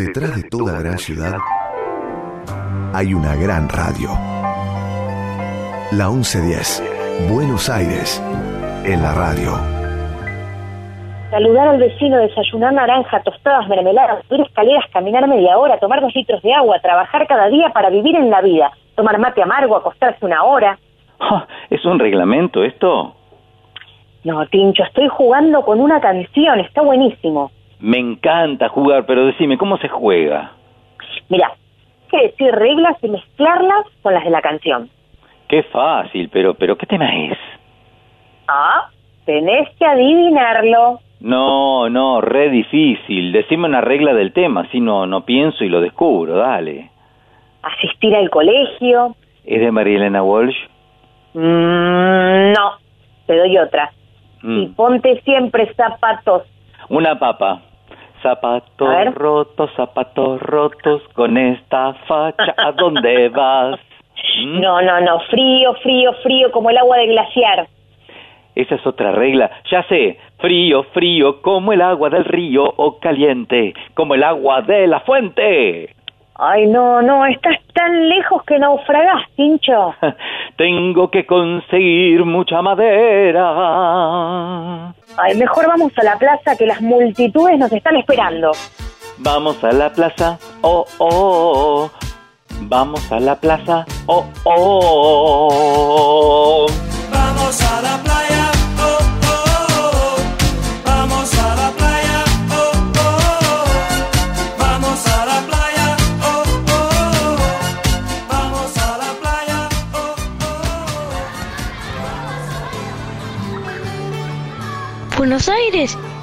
Detrás de toda gran ciudad hay una gran radio. La 1110, Buenos Aires, en la radio. Saludar al vecino, desayunar naranja, tostadas, mermeladas, subir escaleras, caminar media hora, tomar dos litros de agua, trabajar cada día para vivir en la vida, tomar mate amargo, acostarse una hora. ¿Es un reglamento esto? No, Tincho, estoy jugando con una canción, está buenísimo. Me encanta jugar, pero decime, ¿cómo se juega? Mira, hay que decir reglas y mezclarlas con las de la canción. Qué fácil, pero, pero ¿qué tema es? Ah, tenés que adivinarlo. No, no, re difícil. Decime una regla del tema, si no, no pienso y lo descubro, dale. Asistir al colegio. ¿Es de María Elena Walsh? Mm, no, te doy otra. Mm. Y ponte siempre zapatos. Una papa. Zapatos rotos, zapatos rotos, con esta facha, ¿a dónde vas? ¿Mm? No, no, no, frío, frío, frío, como el agua de glaciar. Esa es otra regla. Ya sé, frío, frío, como el agua del río, o caliente, como el agua de la fuente. Ay, no, no, estás tan lejos que naufragás, Tincho. Tengo que conseguir mucha madera. Ay, mejor vamos a la plaza que las multitudes nos están esperando. Vamos a la plaza, oh, oh, oh. Vamos a la plaza, oh, oh. Vamos a la playa,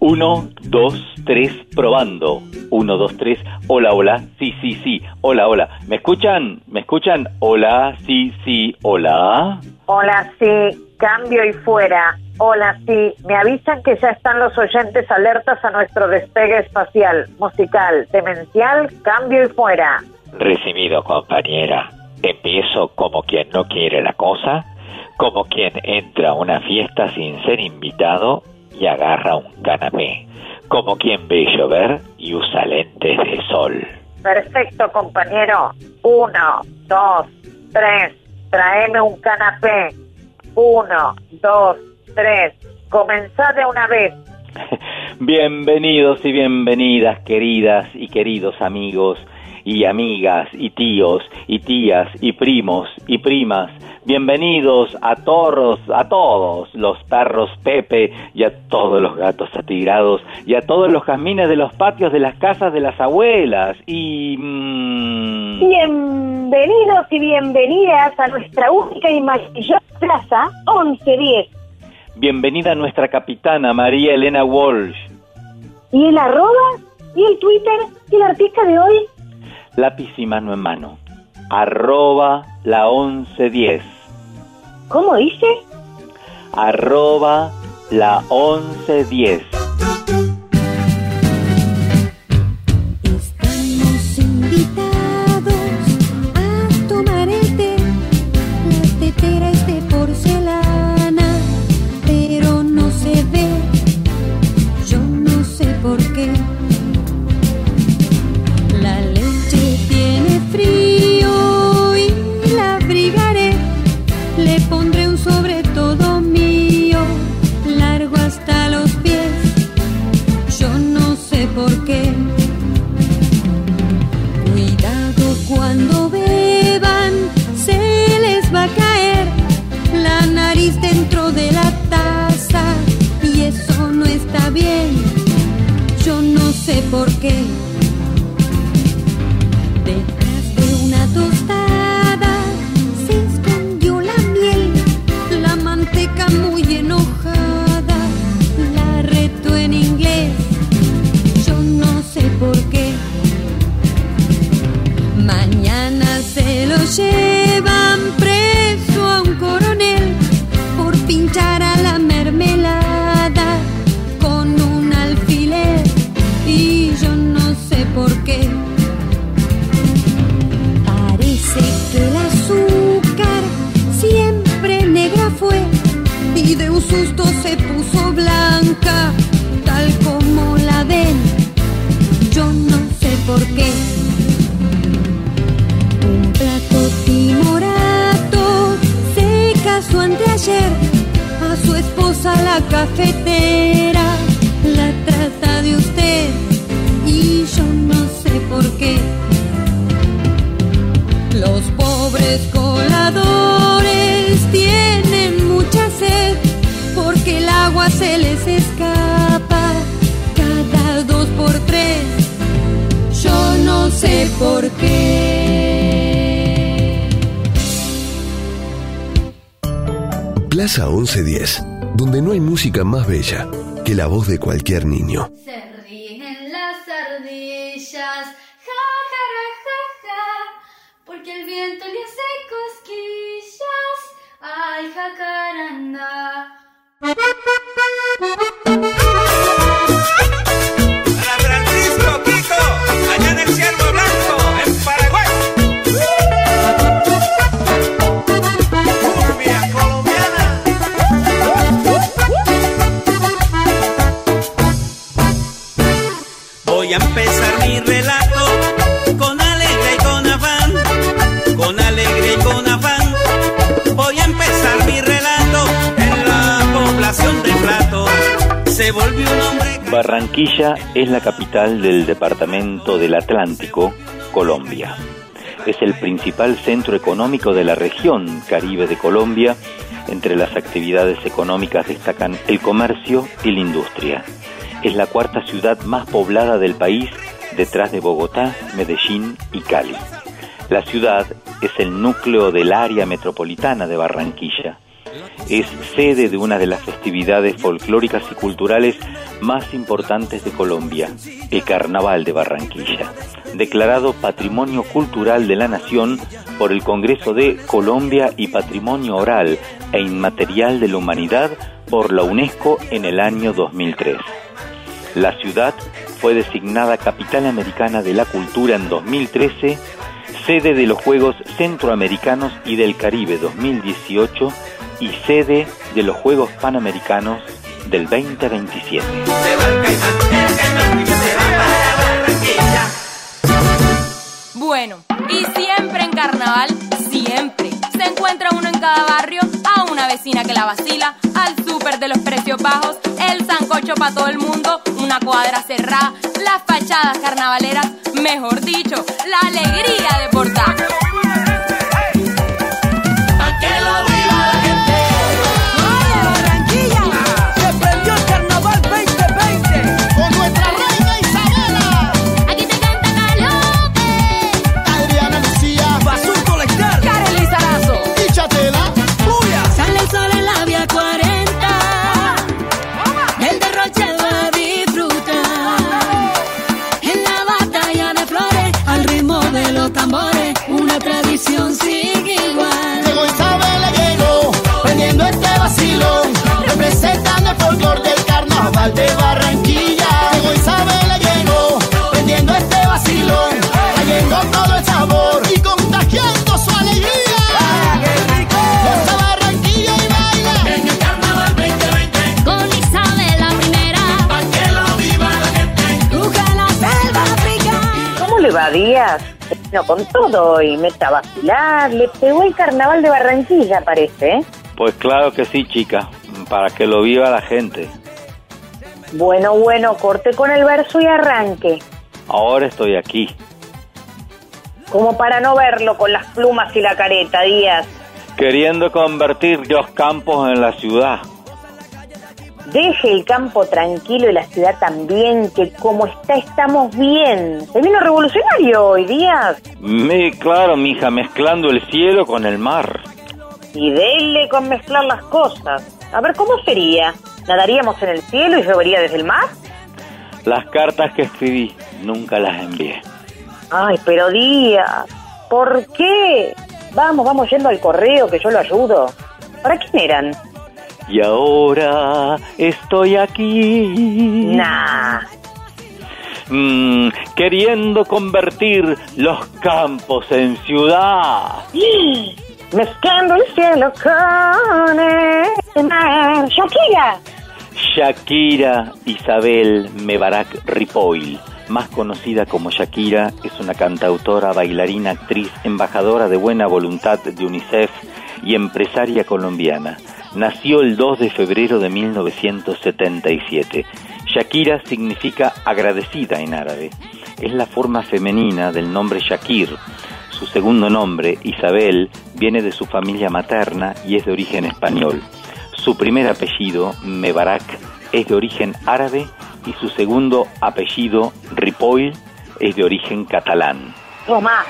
Uno, dos, tres, probando. Uno, dos, tres. Hola, hola. Sí, sí, sí. Hola, hola. ¿Me escuchan? ¿Me escuchan? Hola, sí, sí. Hola. Hola, sí, cambio y fuera. Hola, sí, me avisan que ya están los oyentes alertas a nuestro despegue espacial, musical, demencial, cambio y fuera. Recibido, compañera. Empiezo como quien no quiere la cosa, como quien entra a una fiesta sin ser invitado y agarra un canapé, como quien ve llover y usa lentes de sol. Perfecto, compañero. Uno, dos, tres, tráeme un canapé. Uno, dos, tres. Comenzá de una vez. Bienvenidos y bienvenidas, queridas y queridos amigos y amigas y tíos y tías y primos y primas. Bienvenidos a todos, a todos los perros Pepe y a todos los gatos atigrados y a todos los jazmines de los patios de las casas de las abuelas y... mm, Bienvenidos y bienvenidas a nuestra única y maravillosa plaza 1110. bienvenida nuestra capitana María Elena Walsh. ¿Y el arroba? ¿Y el Twitter? ¿Y el artista de hoy? Lápiz y mano en mano. Arroba la 1110. ¿Cómo dice? Arroba la 1110. Llevan preso a un coronel por pinchar a la mermelada con un alfiler y yo no sé por qué. Parece que el azúcar siempre negra fue y de un susto se puso blanca, tal como la ven. Yo no sé por qué. Cafetera. La trata de usted y yo no sé por qué. Los pobres coladores tienen mucha sed porque el agua se les escapa cada dos por tres. Yo no sé por qué. Plaza 1110, donde no hay música más bella que la voz de cualquier niño. Barranquilla es la capital del departamento del Atlántico, Colombia. Es el principal centro económico de la región Caribe de Colombia. Entre las actividades económicas destacan el comercio y la industria. Es la cuarta ciudad más poblada del país detrás de Bogotá, Medellín y Cali. La ciudad es el núcleo del área metropolitana de Barranquilla. Es sede de una de las festividades folclóricas y culturales más importantes de Colombia, el Carnaval de Barranquilla, declarado Patrimonio Cultural de la Nación por el Congreso de Colombia y Patrimonio Oral e Inmaterial de la Humanidad por la UNESCO en el año 2003. La ciudad fue designada Capital Americana de la Cultura en 2013, sede de los Juegos Centroamericanos y del Caribe 2018 y sede de los Juegos Panamericanos del 2027. Bueno, y siempre en carnaval, siempre. Se encuentra uno en cada barrio, a una vecina que la vacila, al súper de los precios bajos, el sancocho para todo el mundo, una cuadra cerrada, las fachadas carnavaleras, mejor dicho, la alegría de portar. Africana. ¿Cómo le va, Díaz? No, con todo y meta a vacilar. Le pegó el carnaval de Barranquilla, parece, ¿eh? Pues claro que sí, chica, para que lo viva la gente. Bueno, bueno, corte con el verso y arranque. Ahora estoy aquí. Como para no verlo con las plumas y la careta, Díaz. Queriendo convertir los campos en la ciudad. Deje el campo tranquilo y la ciudad también, que como está estamos bien. Se vino revolucionario hoy, Díaz. Me, claro, mija, mezclando el cielo con el mar. Y dele con mezclar las cosas. A ver, ¿cómo sería? ¿Nadaríamos en el cielo y llovería desde el mar? Las cartas que escribí nunca las envié. Ay, pero Díaz, ¿Por qué? Vamos, vamos yendo al correo que yo lo ayudo. ¿Para quién eran? Y ahora estoy aquí. Nah. Mm, queriendo convertir los campos en ciudad. Mezclando el cielo con el mar. Shakira. Shakira Isabel Mebarak Ripoll, más conocida como Shakira, es una cantautora, bailarina, actriz, embajadora de buena voluntad de UNICEF y empresaria colombiana. Nació el 2 de febrero de 1977. Shakira significa agradecida en árabe. Es la forma femenina del nombre Shakir. Su segundo nombre, Isabel, viene de su familia materna y es de origen español. Su primer apellido, Mebarak, es de origen árabe y su segundo apellido, Ripoll, es de origen catalán. Toma.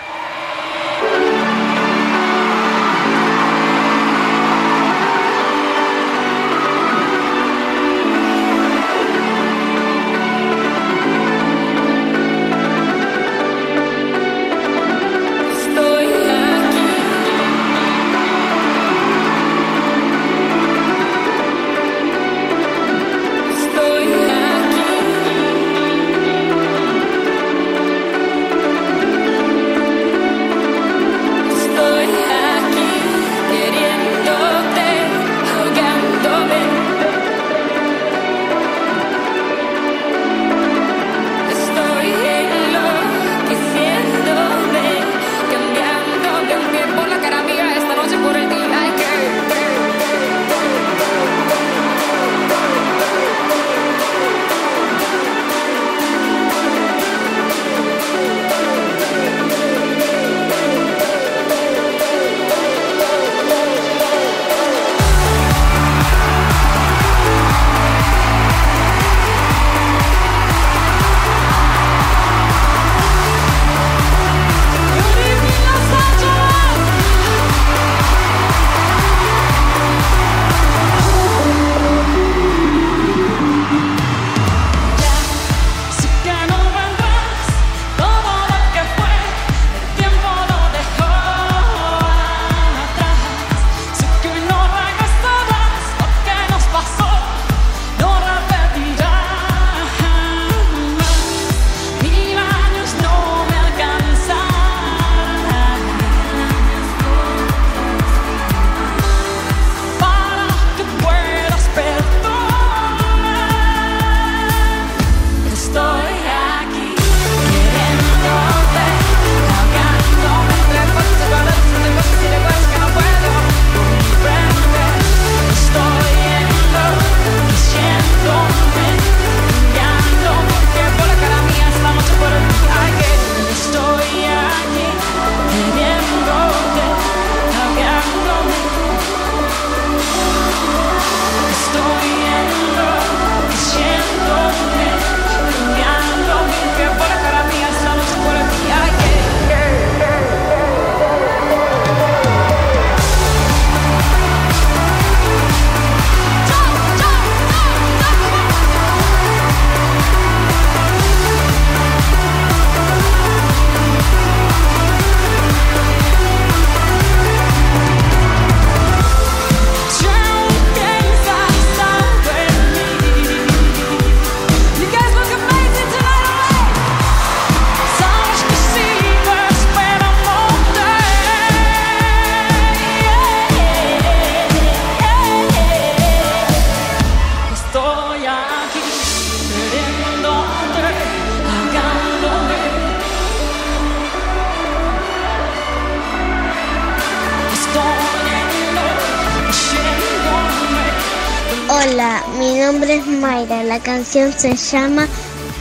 Canción se llama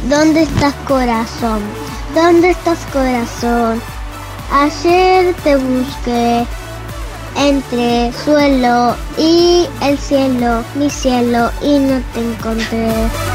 ¿Dónde estás corazón? ¿Dónde estás corazón? Ayer te busqué entre suelo y el cielo, mi cielo, y no te encontré.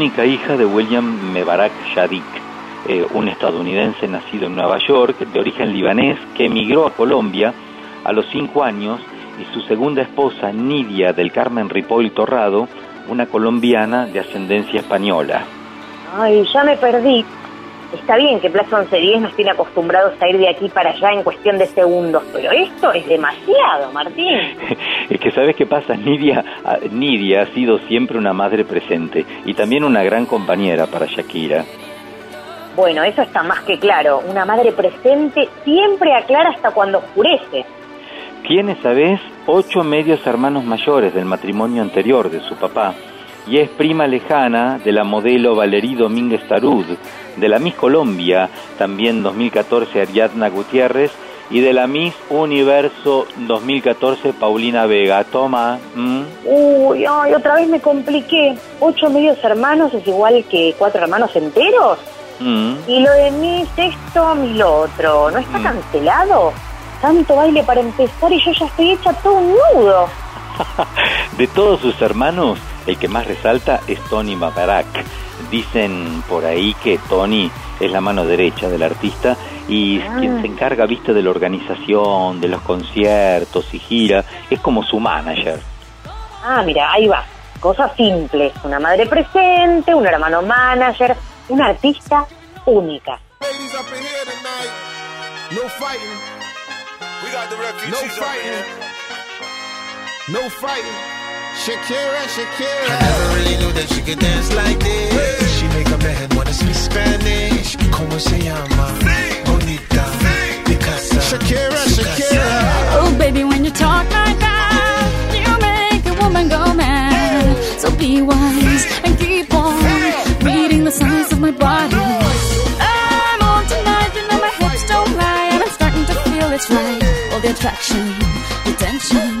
Única hija de William Mebarak Shadik, eh, un estadounidense nacido en Nueva York, de origen libanés, que emigró a Colombia a los cinco años y su segunda esposa, Nidia del Carmen Ripoll Torrado, una colombiana de ascendencia española. Ay, ya me perdí. Está bien que Plaza 1110 nos tiene acostumbrados a ir de aquí para allá en cuestión de segundos, pero esto es demasiado, Martín. Es que sabes qué pasa, Nidia, ah, Nidia ha sido siempre una madre presente y también una gran compañera para Shakira. Bueno, eso está más que claro. Una madre presente siempre aclara hasta cuando oscurece. Tiene, sabes, ocho medios hermanos mayores del matrimonio anterior de su papá y es prima lejana de la modelo Valerie Domínguez Tarud, de la Miss Colombia, también 2014 Ariadna Gutiérrez, y de la Miss Universo 2014 Paulina Vega. Toma. Uy, ay, otra vez me compliqué. ¿Ocho medios hermanos es igual que cuatro hermanos enteros? Y lo de mí es esto, mi lo otro. ¿No está cancelado? Tanto baile para empezar y yo ya estoy hecha todo un nudo. De todos sus hermanos, el que más resalta es Tony Babarak. Dicen por ahí que Tony es la mano derecha del artista y es quien se encarga, viste, de la organización, de los conciertos y gira. Es como su manager. Ah, mira, ahí va. Cosas simples. Una madre presente, un hermano manager, una artista única. No fighting. We got the refugees no fighting. No fighting. Shakira, Shakira. I never really knew that she could dance like this. She make a man wanna speak Spanish. Como se llama? Bonita. Picasa. Shakira, Shakira. Oh, baby, when you talk like that, you make a woman go mad. So be wise and keep on reading the signs of my body. I'm on tonight, you know my hips don't lie, and I'm starting to feel it's right. All the attraction, the tension.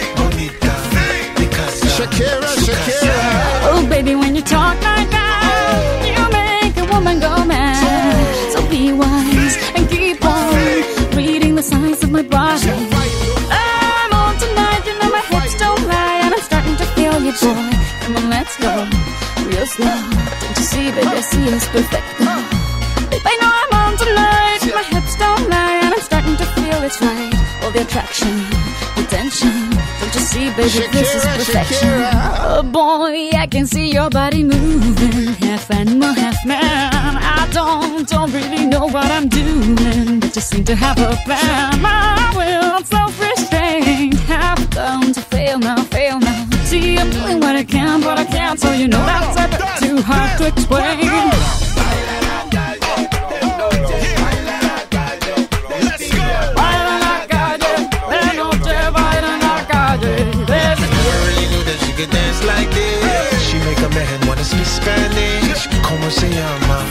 Shakira, Shakira. Oh, baby, when you talk like that, you make a woman go mad. So be wise and keep on reading the signs of my body. I'm on tonight, you know my hips don't lie, and I'm starting to feel you, boy. Come on, let's go, real slow. Don't you see, baby, I see it's perfect. I know I'm on tonight, my hips don't lie, and I'm starting to feel it's right. All the attraction, the tension. Don't you see, baby, this is perfection. Shakira. Oh boy, I can see your body moving, half animal, half man. I don't, don't really know what I'm doing, but just seem to have a plan. My will, self-restraint, have come to fail now, fail now. See, I'm doing what I can, but I can't, so you know that's a bit too hard to explain. Se llama?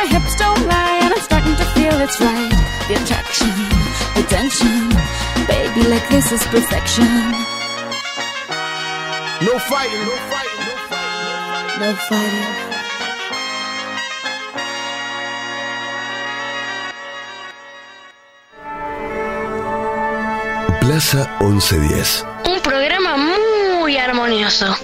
my hips don't lie, and I'm starting to feel it's right. The attraction, the tension. Baby, like this is perfection. No fighting, no fighting, no fighting. No fighting. Plaza 1110. Un programa muy armonioso.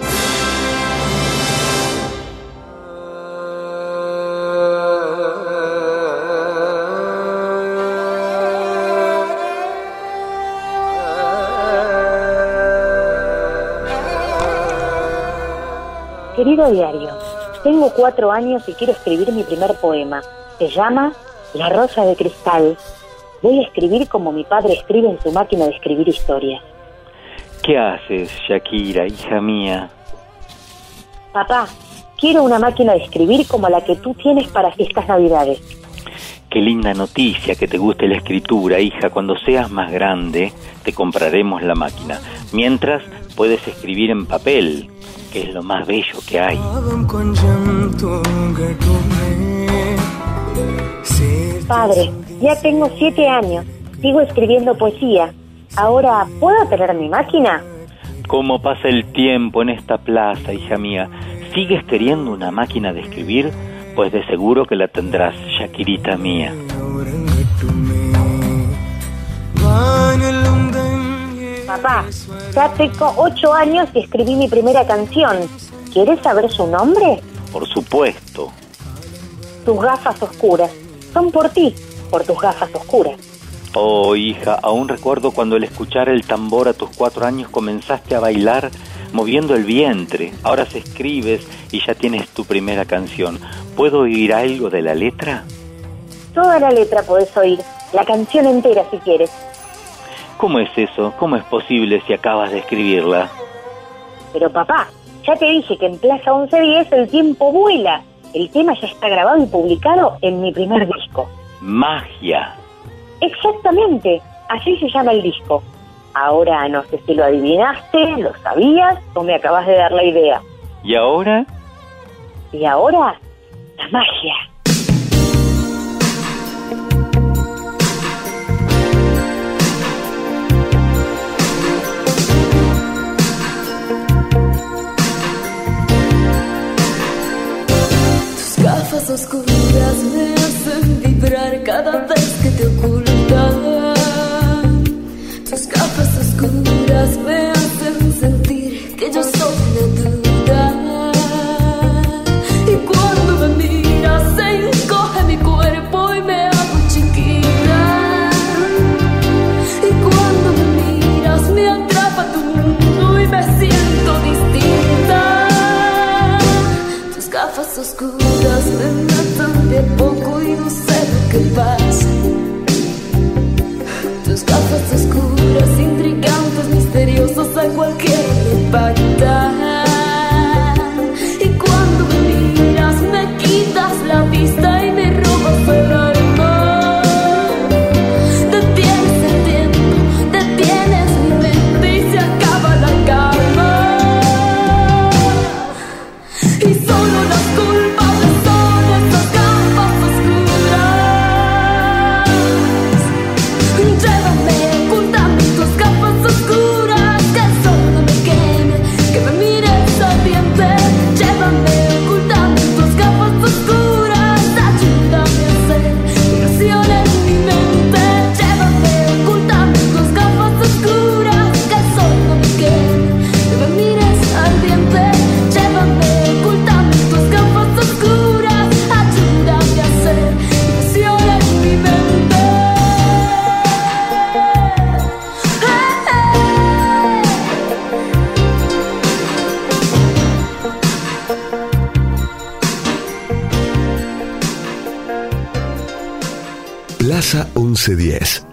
Diario, tengo cuatro años y quiero escribir mi primer poema. Se llama La Rosa de Cristal. Voy a escribir como mi padre escribe en su máquina de escribir historias. ¿Qué haces, Shakira, hija mía? Papá, quiero una máquina de escribir como la que tú tienes para estas navidades. Qué linda noticia que te guste la escritura, hija. Cuando seas más grande, te compraremos la máquina. Mientras, puedes escribir en papel, que es lo más bello que hay. Padre, ya tengo siete años. Sigo escribiendo poesía. Ahora, ¿puedo tener mi máquina? ¿Cómo pasa el tiempo en esta plaza, hija mía? ¿Sigues queriendo una máquina de escribir? Pues de seguro que la tendrás, Shakirita mía. Papá, ya tengo ocho años y escribí mi primera canción. ¿Quieres saber su nombre? Por supuesto. Tus gafas oscuras. Son por ti, por tus gafas oscuras. Oh, hija, aún recuerdo cuando al escuchar el tambor a tus cuatro años comenzaste a bailar moviendo el vientre. Ahora se escribes y ya tienes tu primera canción. ¿Puedo oír algo de la letra? Toda la letra podés oír, la canción entera si quieres. ¿Cómo es eso? ¿Cómo es posible si acabas de escribirla? Pero papá, ya te dije que en Plaza 1110 el tiempo vuela. El tema ya está grabado y publicado en mi primer disco. Magia. Exactamente, así se llama el disco. Ahora no sé si lo adivinaste, lo sabías o me acabas de dar la idea. ¿Y ahora? Y ahora, la magia. Gafas oscuras me hacen vibrar cada vez que te ocultan. Tus gafas oscuras me Oscuras me matan de poco y no sé lo que pasa. Tus gafas oscuras, intrigantes, misteriosas, a cualquiera le impactan. Y cuando me miras, me quitas la vista Plaza 1110.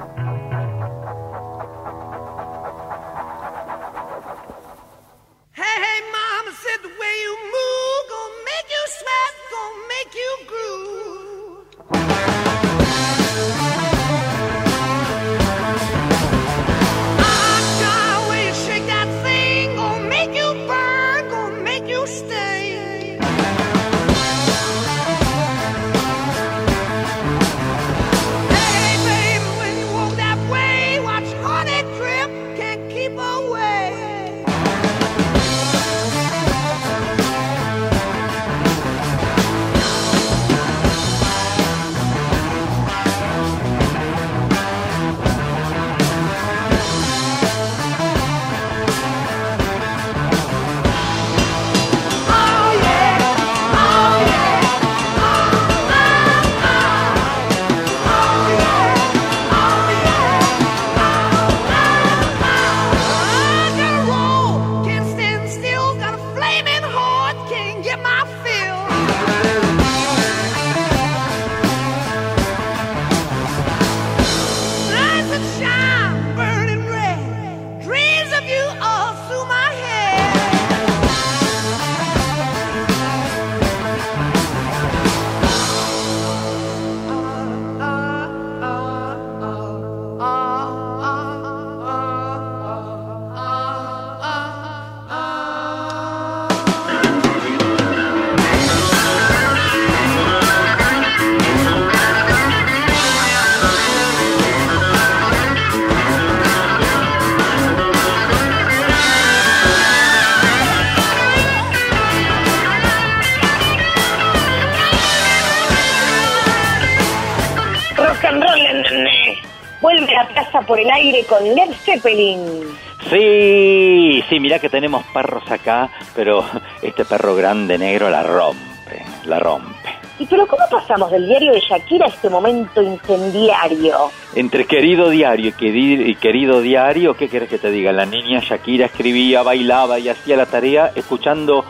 Zeppelin. Sí, sí, mirá que tenemos perros acá, pero este perro grande negro la rompe, la rompe. ¿Y pero cómo pasamos del diario de Shakira a este momento incendiario? Entre querido diario y querido diario, ¿qué querés que te diga? La niña Shakira escribía, bailaba y hacía la tarea escuchando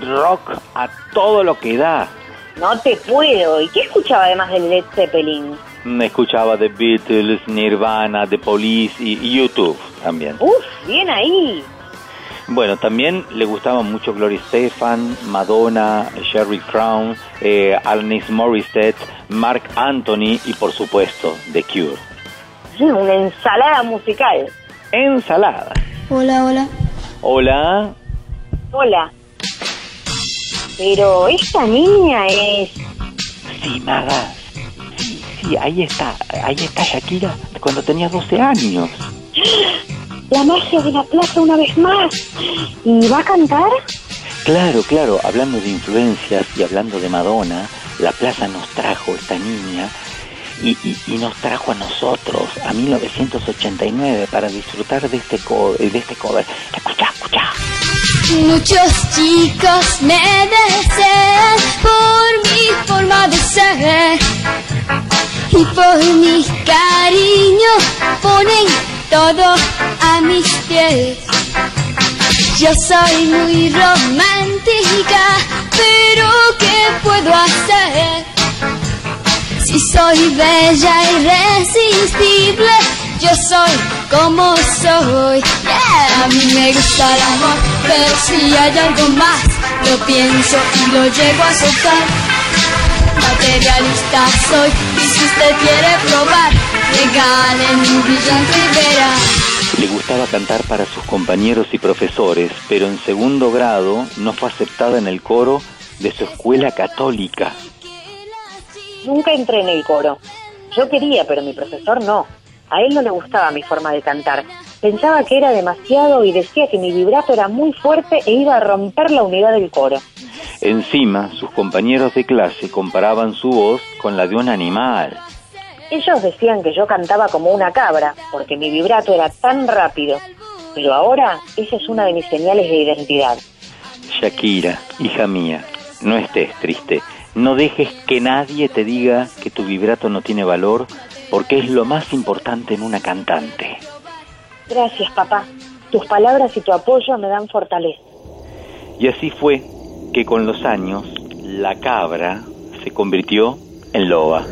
rock a todo lo que da. No te puedo. ¿Y qué escuchaba además del Led Zeppelin? Escuchaba The Beatles, Nirvana, The Police y, YouTube también. Uf, bien ahí. Bueno, también le gustaban mucho Gloria Stefan, Madonna, Sherry Crown, eh, Alanis Morissette, Mark Anthony y por supuesto The Cure. Sí, Una ensalada musical. Ensalada. Hola, hola. Hola. Hola. Pero esta niña es... Sí, Maga. Sí, ahí está, ahí está Shakira cuando tenía 12 años. La magia de la plaza una vez más. ¿Y va a cantar? Claro, claro, hablando de influencias y hablando de Madonna, la plaza nos trajo esta niña y, nos trajo a nosotros, a 1989, para disfrutar de este, co- de este cover. Escucha, escucha. Muchos chicos me desean por mi forma de ser y por mi cariño ponen todo a mis pies. Yo soy muy romántica, pero ¿qué puedo hacer? Si soy bella irresistible, yo soy como soy. Yeah, a mí me gusta el amor, pero si hay algo más, lo pienso y lo llego a soltar. Materialista soy, y si usted quiere probar, regalen un brillante verá. Le gustaba cantar para sus compañeros y profesores, pero en segundo grado no fue aceptada en el coro de su escuela católica. Nunca entré en el coro. Yo quería, pero mi profesor no. A él no le gustaba mi forma de cantar. Pensaba que era demasiado y decía que mi vibrato era muy fuerte e iba a romper la unidad del coro. Encima, sus compañeros de clase comparaban su voz con la de un animal. Ellos decían que yo cantaba como una cabra, porque mi vibrato era tan rápido. Pero ahora esa es una de mis señales de identidad. Shakira, hija mía, no estés triste. No dejes que nadie te diga que tu vibrato no tiene valor, porque es lo más importante en una cantante. Gracias, papá. Tus palabras y tu apoyo me dan fortaleza. Y así fue que con los años la cabra se convirtió en loba.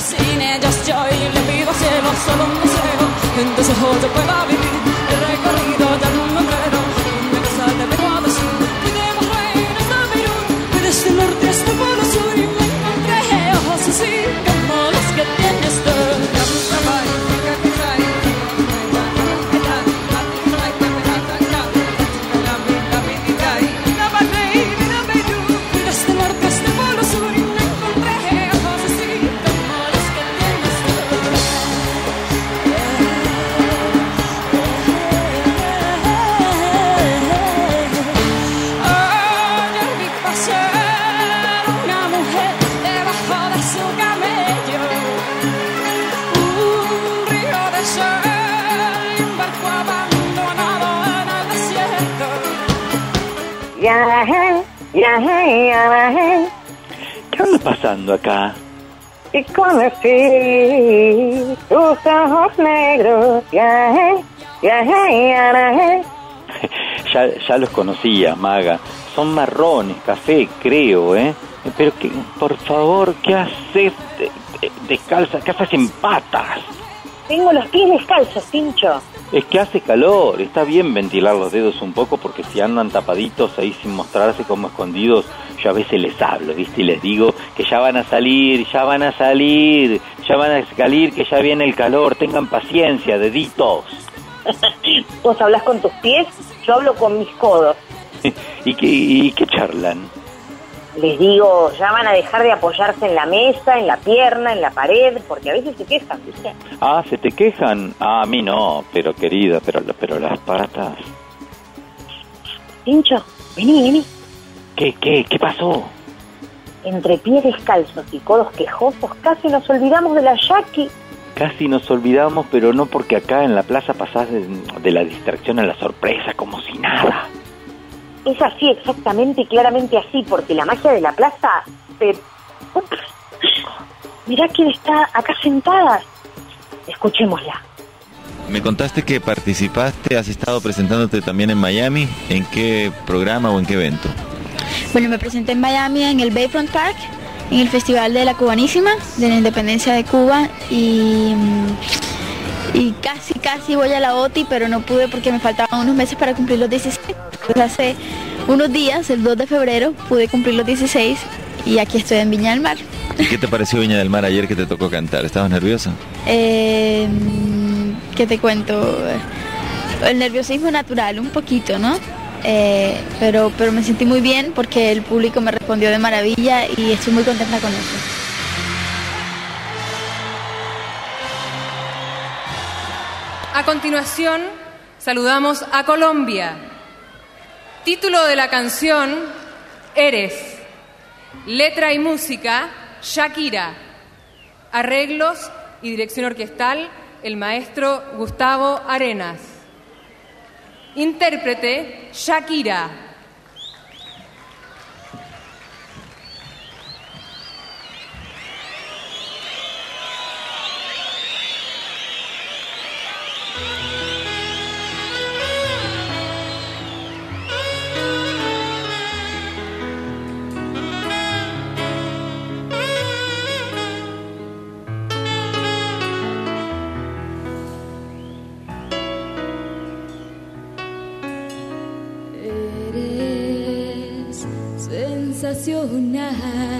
sinne just joille viivasella salon se on kun tässä hoito vivir. ¿Qué anda pasando acá? Y conocí tus ojos negros, ya, ya, los conocía, Maga. Son marrones, café, creo, ¿eh? Pero, que, por favor, ¿qué haces descalza? ¿Qué haces en patas? Tengo los pies descalzos, pincho. Es que hace calor, está bien ventilar los dedos un poco porque si andan tapaditos ahí sin mostrarse como escondidos, yo a veces les hablo, ¿viste? Y les digo que ya van a salir, ya van a salir, ya van a salir, que ya viene el calor, tengan paciencia, deditos. Vos hablas con tus pies, yo hablo con mis codos. ¿Y qué, y qué charlan? les digo, ya van a dejar de apoyarse en la mesa, en la pierna, en la pared, porque a veces se quejan, ¿viste? Ah, ¿se te quejan? Ah, a mí no, pero querida, pero, pero las patas. Pincho, vení, vení. ¿Qué, qué, qué pasó? Entre pies descalzos y codos quejosos, casi nos olvidamos de la Jackie. Casi nos olvidamos, pero no porque acá en la plaza pasás de la distracción a la sorpresa, como si nada. Es así, exactamente y claramente así, porque la magia de la plaza se... Ups. Mirá quién está acá sentada. Escuchémosla. Me contaste que participaste, has estado presentándote también en Miami. ¿En qué programa o en qué evento? Bueno, me presenté en Miami en el Bayfront Park, en el Festival de la Cubanísima, de la Independencia de Cuba y, mm, y casi, casi voy a la OTI, pero no pude porque me faltaban unos meses para cumplir los 16. Entonces hace unos días, el 2 de febrero, pude cumplir los 16 y aquí estoy en Viña del Mar. ¿Y qué te pareció Viña del Mar ayer que te tocó cantar? ¿Estabas nerviosa? Eh, ¿Qué te cuento? El nerviosismo natural, un poquito, ¿no? Eh, pero, pero me sentí muy bien porque el público me respondió de maravilla y estoy muy contenta con eso. A continuación, saludamos a Colombia. Título de la canción, Eres. Letra y música, Shakira. Arreglos y dirección orquestal, el maestro Gustavo Arenas. Intérprete, Shakira. Sensacional,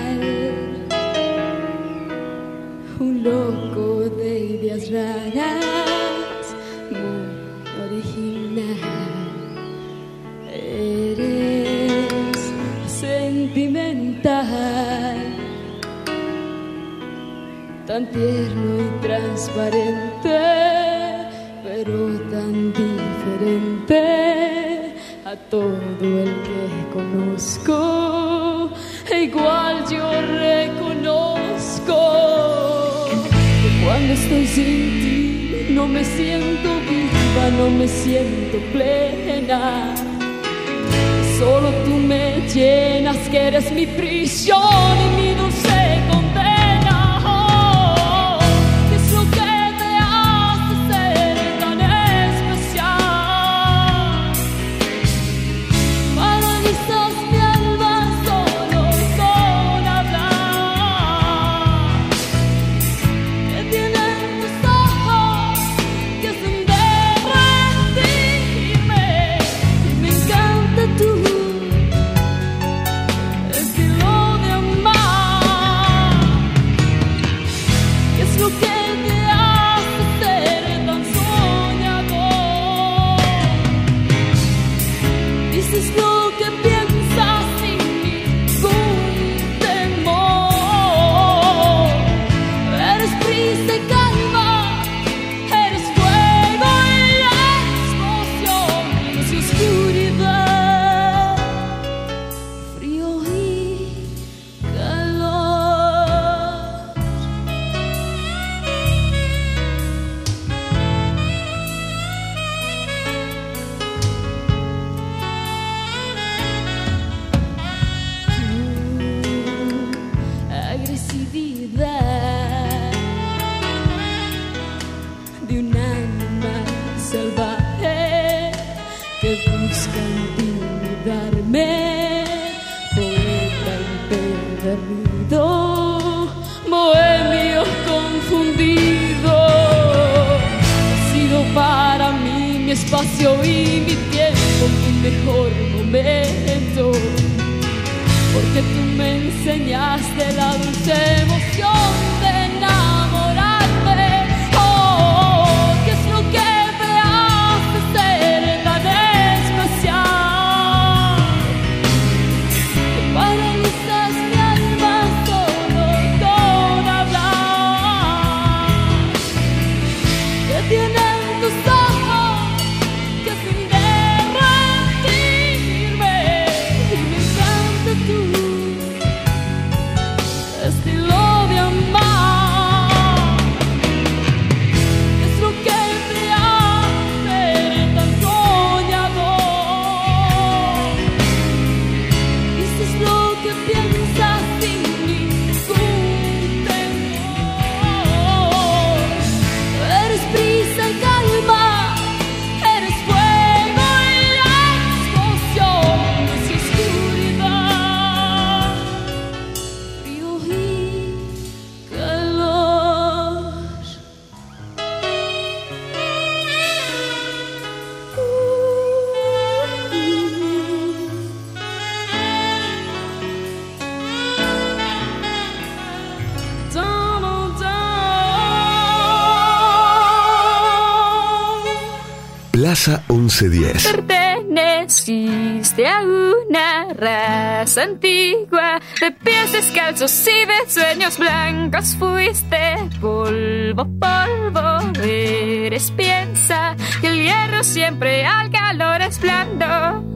Plaza 1110. Perteneciste a una raza antigua de pies descalzos y de sueños blancos. Fuiste polvo, polvo. Eres piensa que el hierro siempre al calor es blando.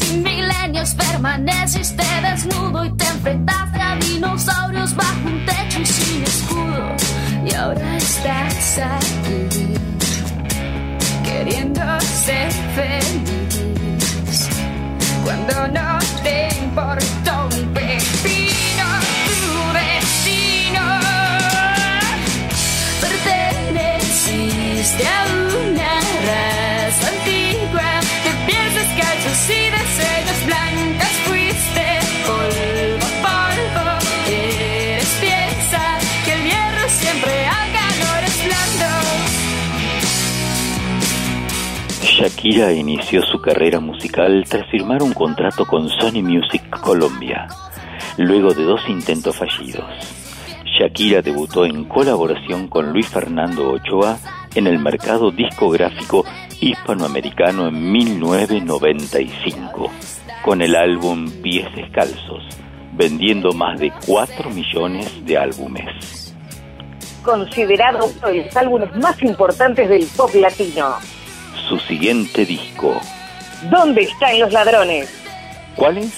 Y milenios permaneciste desnudo y te enfrentaste a dinosaurios bajo un techo y sin escudo. Y ahora estás aquí queriendo ser feliz cuando no te importó Shakira inició su carrera musical tras firmar un contrato con Sony Music Colombia, luego de dos intentos fallidos. Shakira debutó en colaboración con Luis Fernando Ochoa en el mercado discográfico hispanoamericano en 1995, con el álbum Pies Descalzos, vendiendo más de 4 millones de álbumes. Considerado uno de los álbumes más importantes del pop latino. Su siguiente disco, ¿Dónde están los ladrones? ¿cuál es?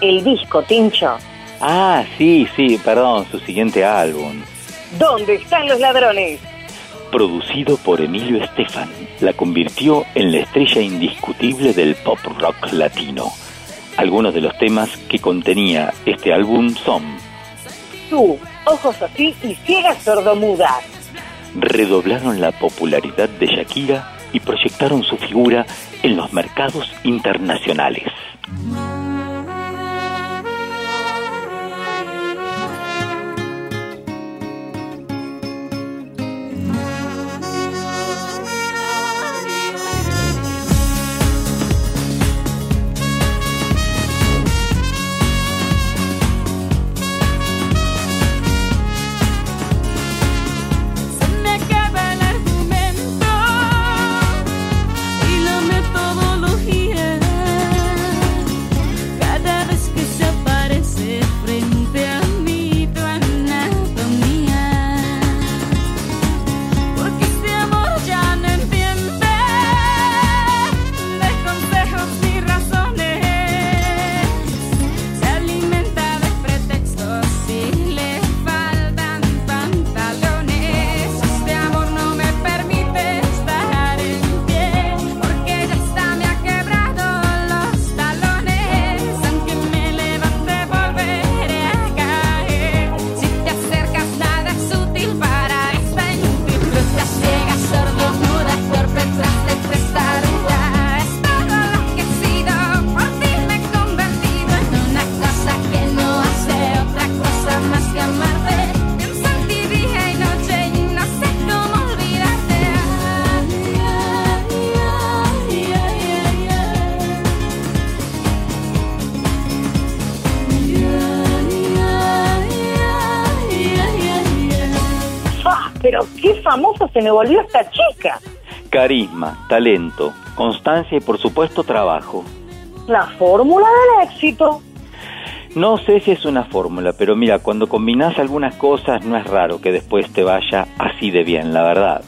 El disco, Tincho. Ah, sí, sí, perdón, su siguiente álbum. ¿Dónde están los ladrones? producido por Emilio Estefan, la convirtió en la estrella indiscutible del pop rock latino. Algunos de los temas que contenía este álbum son Tú, ojos así y ciegas sordomudas. Redoblaron la popularidad de Shakira y proyectaron su figura en los mercados internacionales. Se me volvió esta chica. Carisma, talento, constancia y por supuesto trabajo. La fórmula del éxito. No sé si es una fórmula, pero mira, cuando combinas algunas cosas no es raro que después te vaya así de bien, la verdad.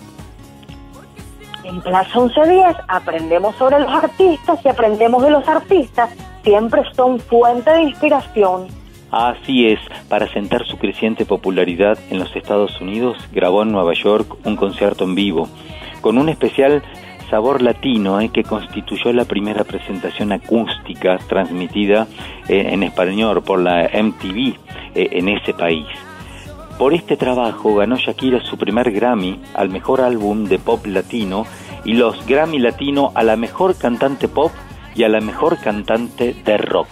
En Plaza 1110 aprendemos sobre los artistas y aprendemos de los artistas. Siempre son fuente de inspiración. Así es, para sentar su creciente popularidad en los Estados Unidos, grabó en Nueva York un concierto en vivo, con un especial sabor latino eh, que constituyó la primera presentación acústica transmitida eh, en español por la MTV eh, en ese país. Por este trabajo ganó Shakira su primer Grammy al mejor álbum de pop latino y los Grammy Latino a la mejor cantante pop y a la mejor cantante de rock.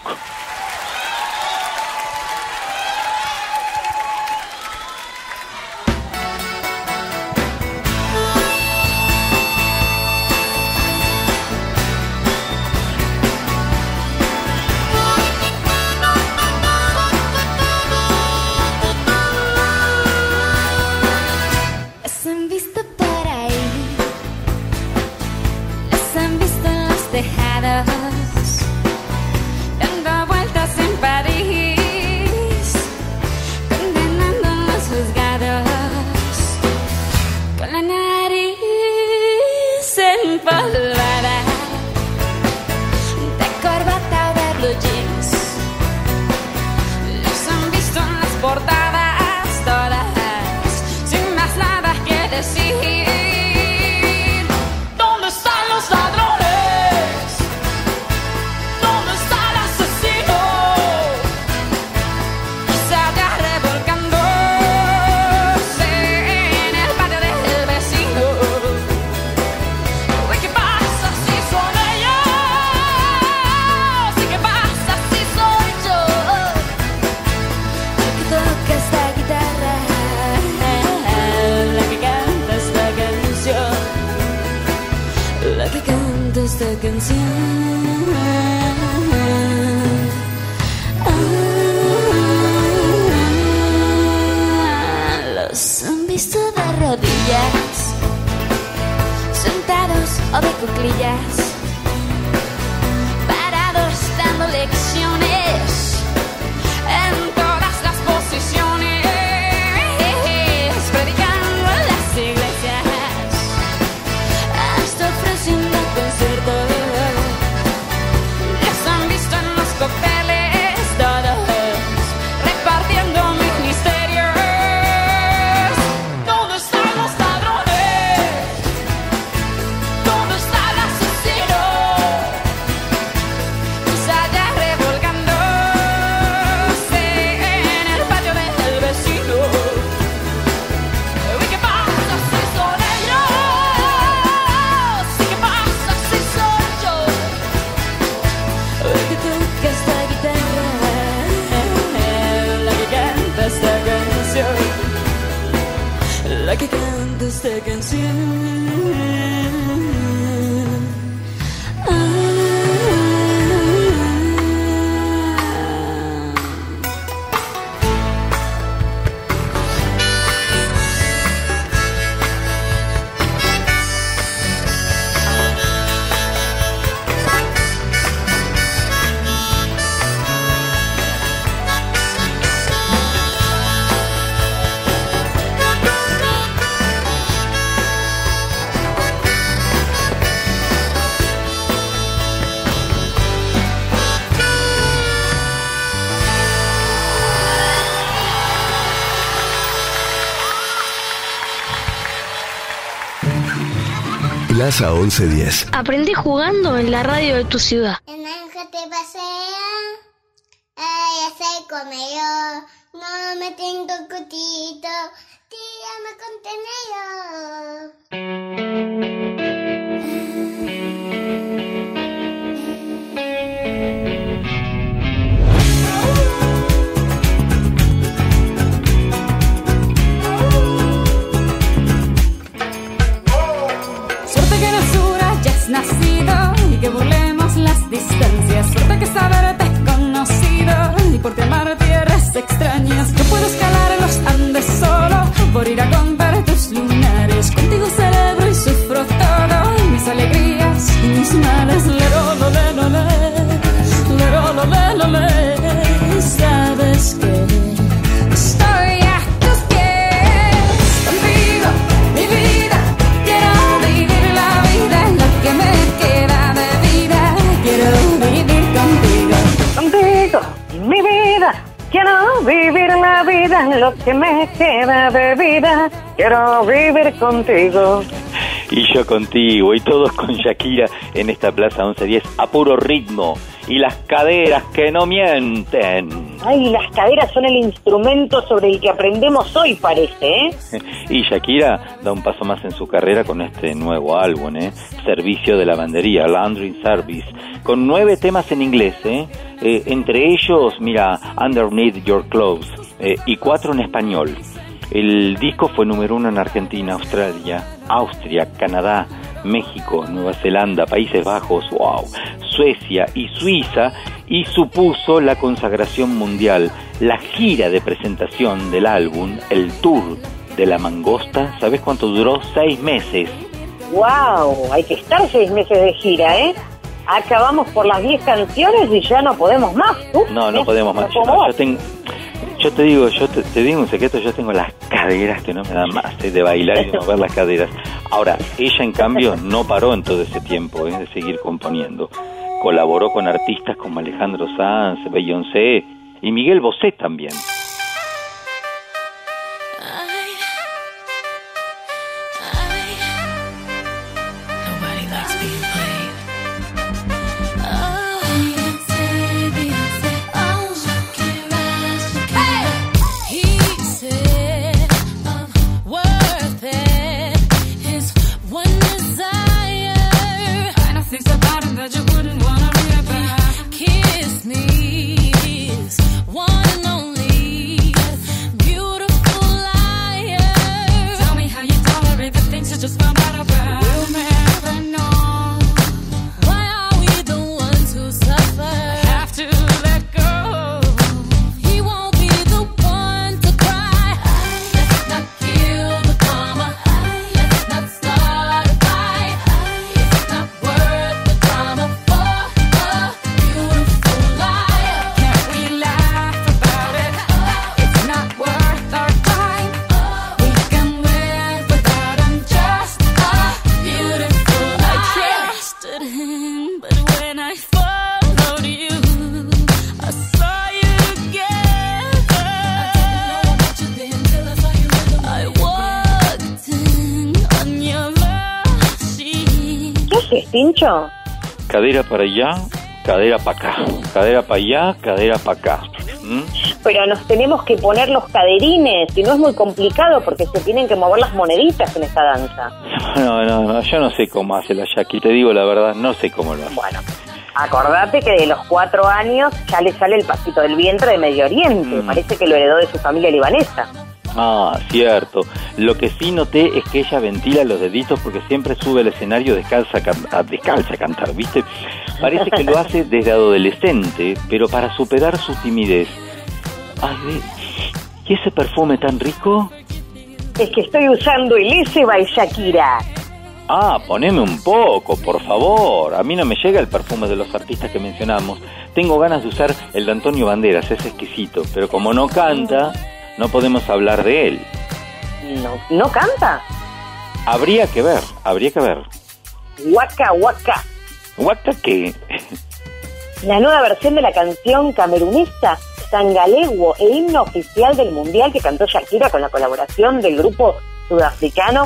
este que see a Aprendí jugando en la radio de tu ciudad. que me queda de vida, quiero vivir contigo. Y yo contigo, y todos con Shakira en esta Plaza 1110 a puro ritmo. Y las caderas que no mienten. Ay, las caderas son el instrumento sobre el que aprendemos hoy, parece, ¿eh? Y Shakira da un paso más en su carrera con este nuevo álbum, ¿eh? Servicio de lavandería, Laundry Service, con nueve temas en inglés, ¿eh? eh entre ellos, mira, Underneath Your Clothes eh, y cuatro en español. El disco fue número uno en Argentina, Australia, Austria, Canadá, México, Nueva Zelanda, Países Bajos, wow, Suecia y Suiza y supuso la consagración mundial, la gira de presentación del álbum, el tour de la mangosta. ¿Sabes cuánto duró? Seis meses. ¡Wow! Hay que estar seis meses de gira, ¿eh? Acabamos por las diez canciones y ya no podemos más. No, no podemos más. Yo tengo, yo te digo, yo te, digo un secreto, yo tengo las caderas que no me dan más eh, de bailar y de mover las caderas. Ahora, ella en cambio no paró en todo ese tiempo eh, de seguir componiendo. Colaboró con artistas como Alejandro Sanz, Beyoncé y Miguel Bosé también. Cadera para allá, cadera para acá. Cadera para allá, cadera para acá. ¿Mm? Pero nos tenemos que poner los caderines y no es muy complicado porque se tienen que mover las moneditas en esta danza. No, no, no, yo no sé cómo hace la Jackie, te digo la verdad, no sé cómo lo hace. Bueno, acordate que de los cuatro años ya le sale el pasito del vientre de Medio Oriente. Mm. Parece que lo heredó de su familia libanesa. Ah, cierto. Lo que sí noté es que ella ventila los deditos porque siempre sube al escenario descalza a, can- a- descalza a cantar, ¿viste? Parece que lo hace desde adolescente, pero para superar su timidez. Ay, ¿y ese perfume tan rico? Es que estoy usando Elise by Shakira. Ah, poneme un poco, por favor. A mí no me llega el perfume de los artistas que mencionamos. Tengo ganas de usar el de Antonio Banderas, es exquisito, pero como no canta, no podemos hablar de él. No, ¿no canta? Habría que ver, habría que ver. Waka Waka. ¿Waka qué? La nueva versión de la canción camerunista Sangalewo, el himno oficial del mundial que cantó Shakira con la colaboración del grupo sudafricano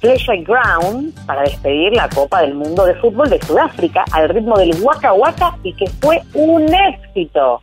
Pleasure Ground para despedir la Copa del Mundo de Fútbol de Sudáfrica al ritmo del Waka Waka y que fue un éxito.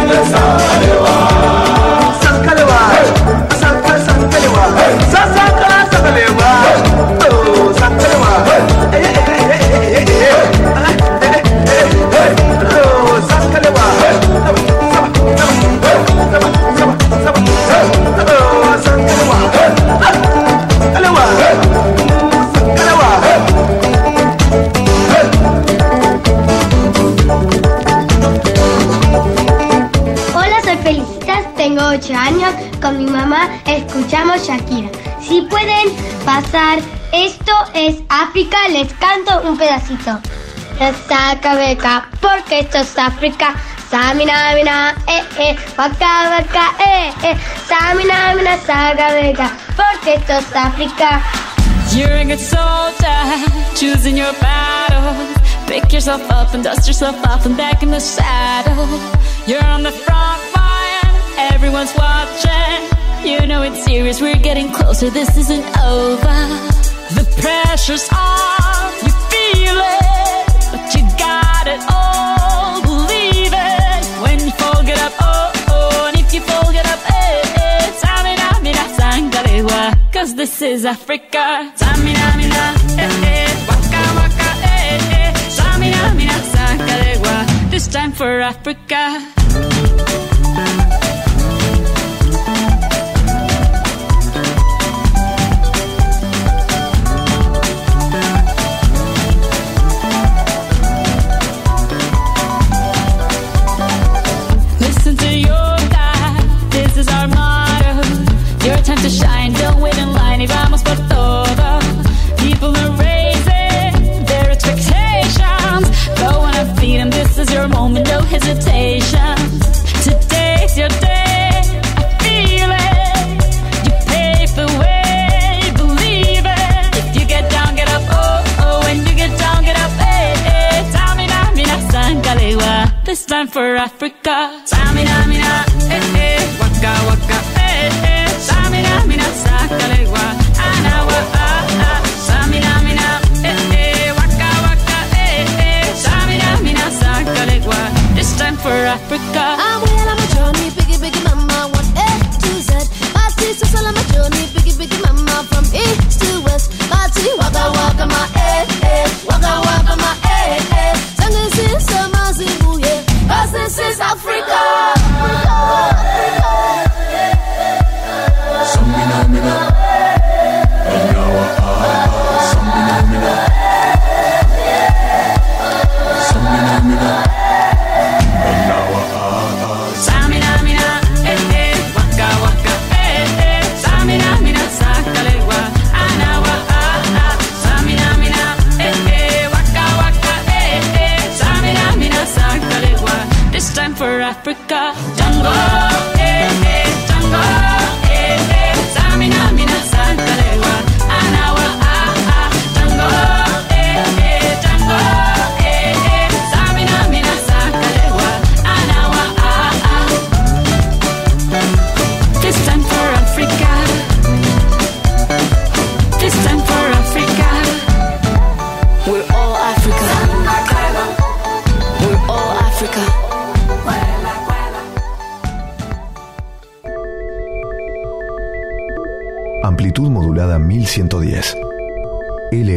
8 años. Con mi mamá escuchamos Shakira. Si pueden pasar, esto es África, les canto un pedacito. Saca beca, porque esto es África. Samina, mina, eh, eh, waka, waka, eh, eh. Samina, mina, saca beca, porque esto es África. You're a good soldier, choosing your battles. Pick yourself up and dust yourself off and back in the saddle. You're on the front everyone's watching. You know it's serious, we're getting closer, this isn't over. The pressure's on, you feel it, but you got it all. Believe it when you fall, get up, oh oh, and if you fall, get up, eh eh. Tamina, mina, sangalewa, cause this is Africa. Tamina, mina, eh eh, waka waka, eh eh. Tamina, mina, sangalewa, this time for Africa. Your no hesitation. Today's your day, I feel it. You pave the way, believe it. If you get down, get up, oh, oh. When you get down, get up. Tamina, mina. This for Africa. Tamina, mina, eh, eh. Waka, waka, eh, eh. Tamina, mina, sangalewa.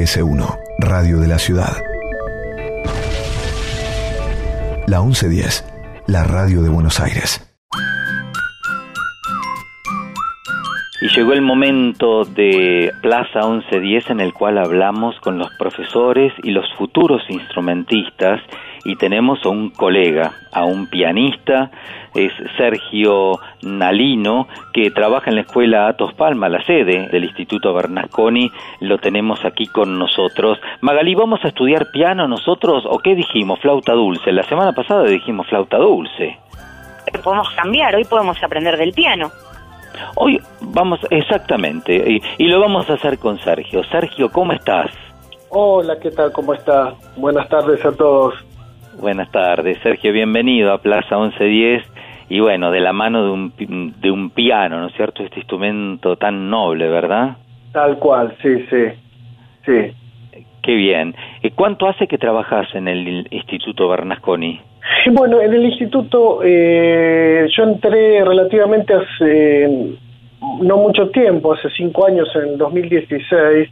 LS1, Radio de la Ciudad. La 1110, la radio de Buenos Aires. Y llegó el momento de Plaza 1110 en el cual hablamos con los profesores y los futuros instrumentistas y tenemos a un colega, a un pianista, es Sergio Nalino, que trabaja en la escuela Atos Palma, la sede del Instituto Bernasconi, lo tenemos aquí con nosotros. Magalí, ¿vamos a estudiar piano nosotros o qué dijimos? Flauta dulce. La semana pasada dijimos flauta dulce. Podemos cambiar, hoy podemos aprender del piano. Hoy vamos, exactamente, y, y lo vamos a hacer con Sergio. Sergio, ¿cómo estás? Hola, ¿qué tal? ¿Cómo está? Buenas tardes a todos. Buenas tardes, Sergio, bienvenido a Plaza 1110 y bueno, de la mano de un, de un piano, ¿no es cierto? Este instrumento tan noble, ¿verdad? Tal cual, sí, sí. Sí. Qué bien. ¿Y cuánto hace que trabajas en el Instituto Bernasconi? Bueno, en el instituto eh, yo entré relativamente hace no mucho tiempo, hace cinco años, en 2016.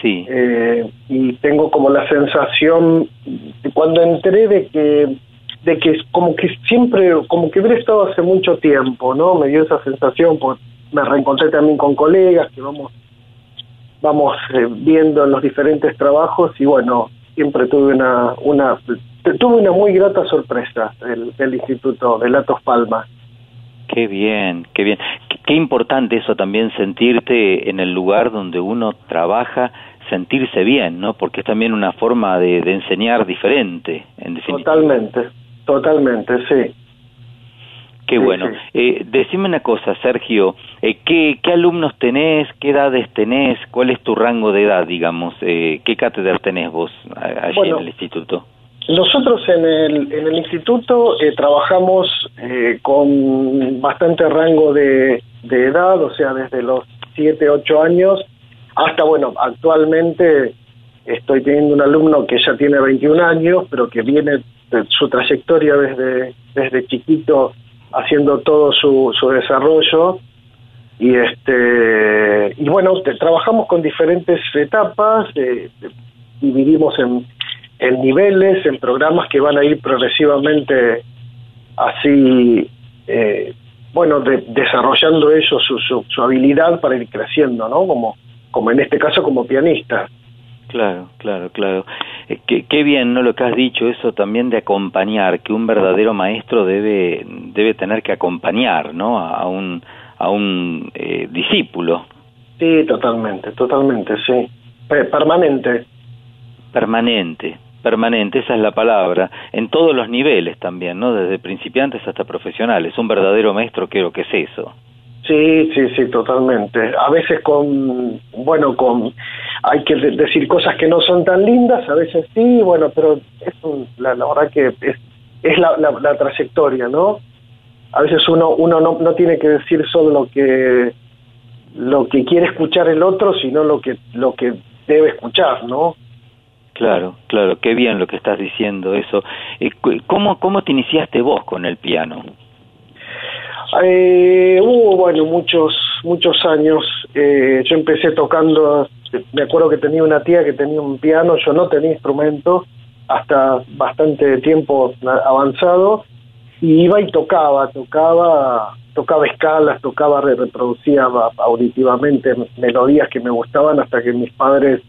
Sí. Eh, y tengo como la sensación, cuando entré, de que de que como que siempre, como que hubiera estado hace mucho tiempo, ¿no? Me dio esa sensación, porque me reencontré también con colegas que vamos vamos eh, viendo en los diferentes trabajos y bueno, siempre tuve una, una tuve una muy grata sorpresa del, del Instituto de Latos Palma. Qué bien, qué bien. Qué, qué importante eso también, sentirte en el lugar donde uno trabaja, sentirse bien, ¿no? Porque es también una forma de, de enseñar diferente, en definitiva. Totalmente, totalmente, sí. Qué bueno. Eh, decime una cosa, Sergio, eh, ¿qué, ¿qué alumnos tenés? ¿Qué edades tenés? ¿Cuál es tu rango de edad, digamos? Eh, ¿Qué cátedra tenés vos allí Bueno. en el instituto? Nosotros en el, en el instituto eh, trabajamos eh, con bastante rango de, de edad, o sea, desde los 7, 8 años hasta, bueno, actualmente estoy teniendo un alumno que ya tiene 21 años, pero que viene de su trayectoria desde, desde chiquito haciendo todo su, su desarrollo. Y este y bueno, trabajamos con diferentes etapas, eh, dividimos en, en niveles, en programas que van a ir progresivamente así, eh, bueno, de- desarrollando ellos su, su, su habilidad para ir creciendo, ¿no? Como, como en este caso como pianista. Claro, claro, claro. Eh, qué, qué bien, ¿no? Lo que has dicho, eso también de acompañar, que un verdadero maestro debe, debe tener que acompañar, ¿no? A, un, a un eh, discípulo. Sí, totalmente, totalmente, sí. Pe- permanente. Permanente, permanente, esa es la palabra, en todos los niveles también, ¿no? Desde principiantes hasta profesionales. Un verdadero maestro creo que es eso. Sí, sí, sí, totalmente. A veces con, bueno, con, hay que de- decir cosas que no son tan lindas, a veces sí, bueno, pero es un- la, la verdad que es, es la, la, la trayectoria, ¿no? A veces uno, uno no, no tiene que decir solo lo que, lo que quiere escuchar el otro, sino lo que, lo que debe escuchar, ¿no? Claro, claro, qué bien lo que estás diciendo eso. Eh, ¿Cómo, cómo te iniciaste vos con el piano? Eh, hubo, bueno, muchos, muchos años. Eh, yo empecé tocando, me acuerdo que tenía una tía que tenía un piano, yo no tenía instrumento hasta bastante tiempo avanzado y iba y tocaba, tocaba, tocaba escalas, tocaba, re- reproducía va- auditivamente melodías que me gustaban hasta que mis padres,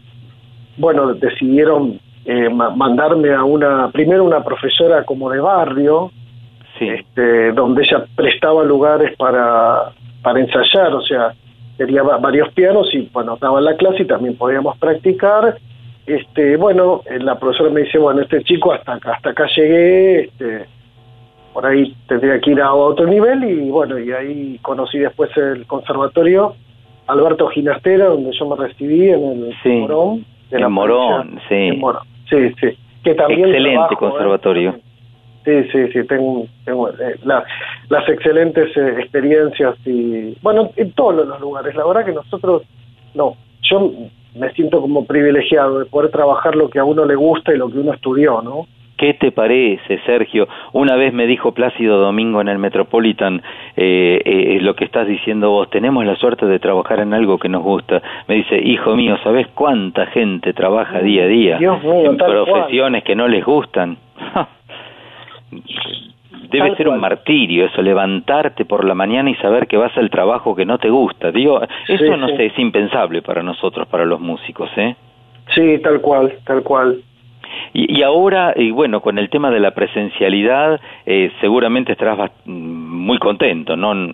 bueno, decidieron eh, ma- mandarme a una, primero una profesora como de barrio, este, donde ella prestaba lugares para, para ensayar, o sea, tenía va- varios pianos y bueno, daba la clase y también podíamos practicar. Este, bueno, eh, la profesora me dice, bueno, este chico hasta acá, hasta acá llegué, este, por ahí tendría que ir a otro nivel y bueno, y ahí conocí después el conservatorio Alberto Ginastera, donde yo me recibí en el Sí, Morón. de la en Morón, provincia- sí. en Morón. Sí, sí. Que también Excelente trabajo, ¿eh? Sí, sí, sí, tengo, tengo eh, la- las excelentes eh, experiencias y, bueno, en todos los lugares. La verdad que nosotros, no, yo me siento como privilegiado de poder trabajar lo que a uno le gusta y lo que uno estudió, ¿no? ¿Qué te parece, Sergio? Una vez me dijo Plácido Domingo en el Metropolitan eh, eh, lo que estás diciendo vos, tenemos la suerte de trabajar en algo que nos gusta. Me dice, hijo mío, ¿sabes cuánta gente trabaja día a día Dios mío, en cual. profesiones que no les gustan? Debe Tal ser un martirio eso, levantarte por la mañana y saber que vas al trabajo que no te gusta. Digo, eso Sí, no sí. sé, es impensable para nosotros, para los músicos, ¿eh? Sí, tal cual, tal cual. Y, y ahora, y bueno, con el tema de la presencialidad, eh, seguramente estarás bast- muy contento, ¿no?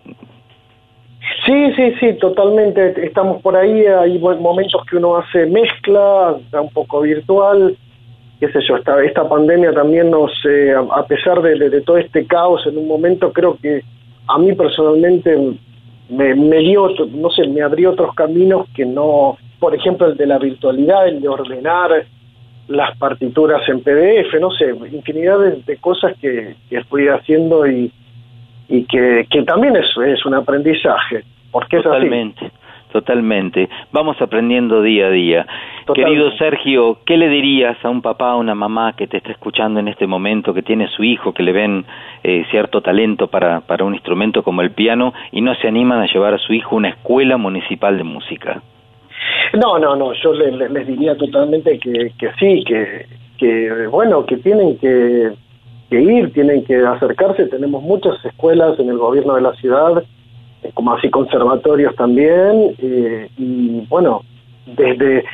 Sí, sí, sí, totalmente. Estamos por ahí, hay momentos que uno hace mezcla, un poco virtual, qué sé yo, esta, esta pandemia también nos, eh, a pesar de, todo este caos en un momento, creo que a mí personalmente me, dio, no sé, me abrió otros caminos que no, por ejemplo, el de la virtualidad, el de ordenar las partituras en PDF, no sé, infinidad de, cosas que, que fui haciendo y, y que, que también es, es un aprendizaje, porque es así. Totalmente. Vamos aprendiendo día a día. Totalmente. Querido Sergio, ¿qué le dirías a un papá, a una mamá que te está escuchando en este momento, que tiene su hijo, que le ven eh, cierto talento para, para un instrumento como el piano y no se animan a llevar a su hijo a una escuela municipal de música? No, no, no, yo le- le- les diría totalmente que, que sí, que, que bueno, que tienen que, que ir, tienen que acercarse. Tenemos muchas escuelas en el gobierno de la ciudad, como así conservatorios también, eh, y bueno, desde,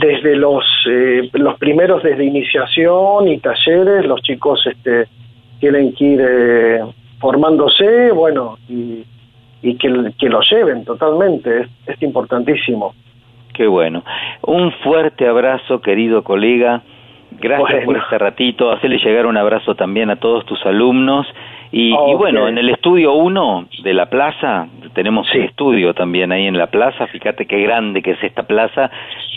desde los, eh, los primeros, desde iniciación y talleres, los chicos este, tienen que ir eh, formándose, bueno, y, y que, que lo lleven totalmente, es, es importantísimo. Qué bueno. Un fuerte abrazo, querido colega. Gracias por este ratito. Hacerle llegar un abrazo también a todos tus alumnos Y, y bueno, en el estudio 1 de la plaza, tenemos el estudio también ahí en la plaza, fíjate qué grande que es esta plaza,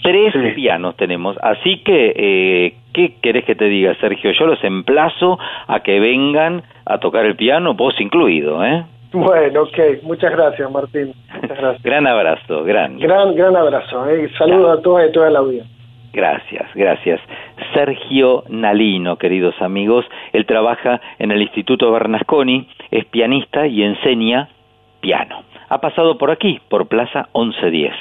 tres pianos tenemos, así que, eh, ¿qué querés que te diga, Sergio? Yo los emplazo a que vengan a tocar el piano, vos incluido, ¿eh? Bueno, ok. Muchas gracias, Martín. Muchas gracias. Gran abrazo, gran. Gran, gran abrazo. ¿eh? Saludos a todos y a toda la audiencia. Gracias, gracias. Sergio Nalino, queridos amigos, él trabaja en el Instituto Bernasconi, es pianista y enseña piano. Ha pasado por aquí, por Plaza 1110.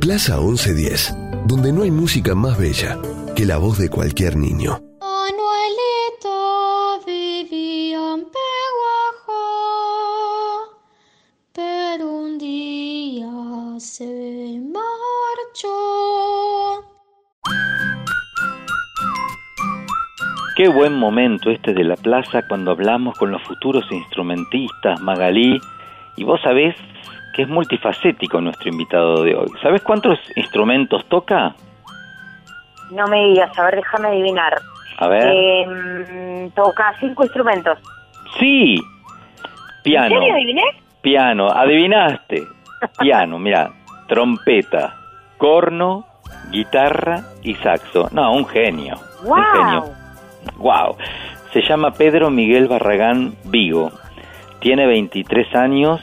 Plaza 1110, donde no hay música más bella que la voz de cualquier niño. Manuelito vivía en Peguajó, pero un día se marchó. Qué buen momento este de la plaza cuando hablamos con los futuros instrumentistas, Magalí, y vos sabés que es multifacético nuestro invitado de hoy. ¿Sabés cuántos instrumentos toca? No me digas, a ver, déjame adivinar. A ver. Eh, toca cinco instrumentos. Sí, piano. ¿En serio adiviné? Piano, adivinaste. Piano, mira, trompeta, corno, guitarra y saxo. No, un genio. Un ¡Wow! genio. Wow. Se llama Pedro Miguel Barragán Vigo. Tiene 23 años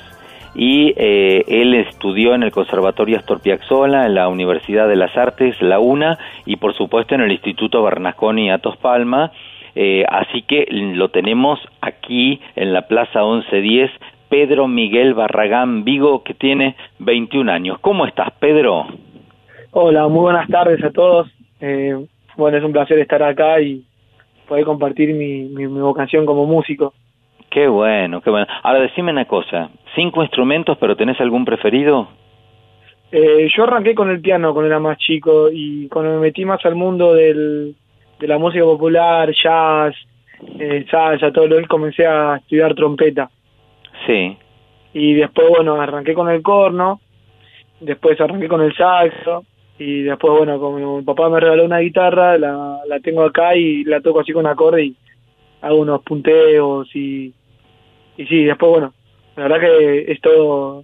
y eh, él estudió en el Conservatorio Astor Piazzolla, en la Universidad de las Artes, la UNA, y por supuesto en el Instituto Bernasconi Atos Palma. Eh, así que lo tenemos aquí en la Plaza 1110, Pedro Miguel Barragán Vigo, que tiene 21 años. ¿Cómo estás, Pedro? Hola, muy buenas tardes a todos. Eh, bueno, es un placer estar acá y poder compartir mi, mi, mi vocación como músico. Qué bueno, qué bueno. Ahora decime una cosa, cinco instrumentos, pero ¿tenés algún preferido? Eh, yo arranqué con el piano cuando era más chico y cuando me metí más al mundo del, de la música popular, jazz, eh, salsa, todo lo que comencé a estudiar trompeta. Sí. Y después, bueno, arranqué con el corno, después arranqué con el saxo y después, bueno, como mi papá me regaló una guitarra, la, la tengo acá y la toco así con acorde y hago unos punteos y, y sí, después, bueno, la verdad que es todo,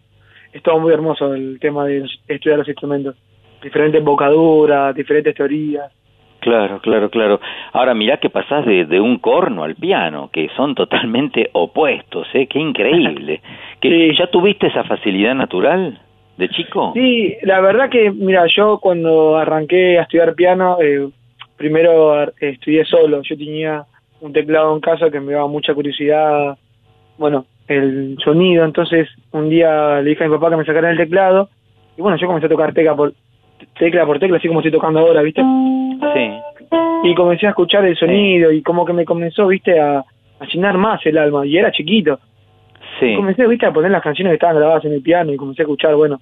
es todo muy hermoso el tema de estudiar los instrumentos. Diferentes bocaduras, diferentes teorías. Claro, claro, claro. Ahora mirá que pasás de, de un corno al piano, que son totalmente opuestos, ¿eh? Qué increíble. ¿Que ¿Ya tuviste esa facilidad natural de chico? Sí, la verdad que, mira, yo cuando arranqué a estudiar piano, eh, primero estudié solo. Yo tenía un teclado en casa que me daba mucha curiosidad, bueno, el sonido. Entonces, un día le dije a mi papá que me sacara el teclado. Y bueno, yo comencé a tocar tecla por tecla, por tecla así como estoy tocando ahora, ¿viste? Sí. Y comencé a escuchar el sonido y como que me comenzó, ¿viste? A, a llenar más el alma. Y era chiquito. Sí. Comencé, ¿viste? A poner las canciones que estaban grabadas en el piano y comencé a escuchar, bueno,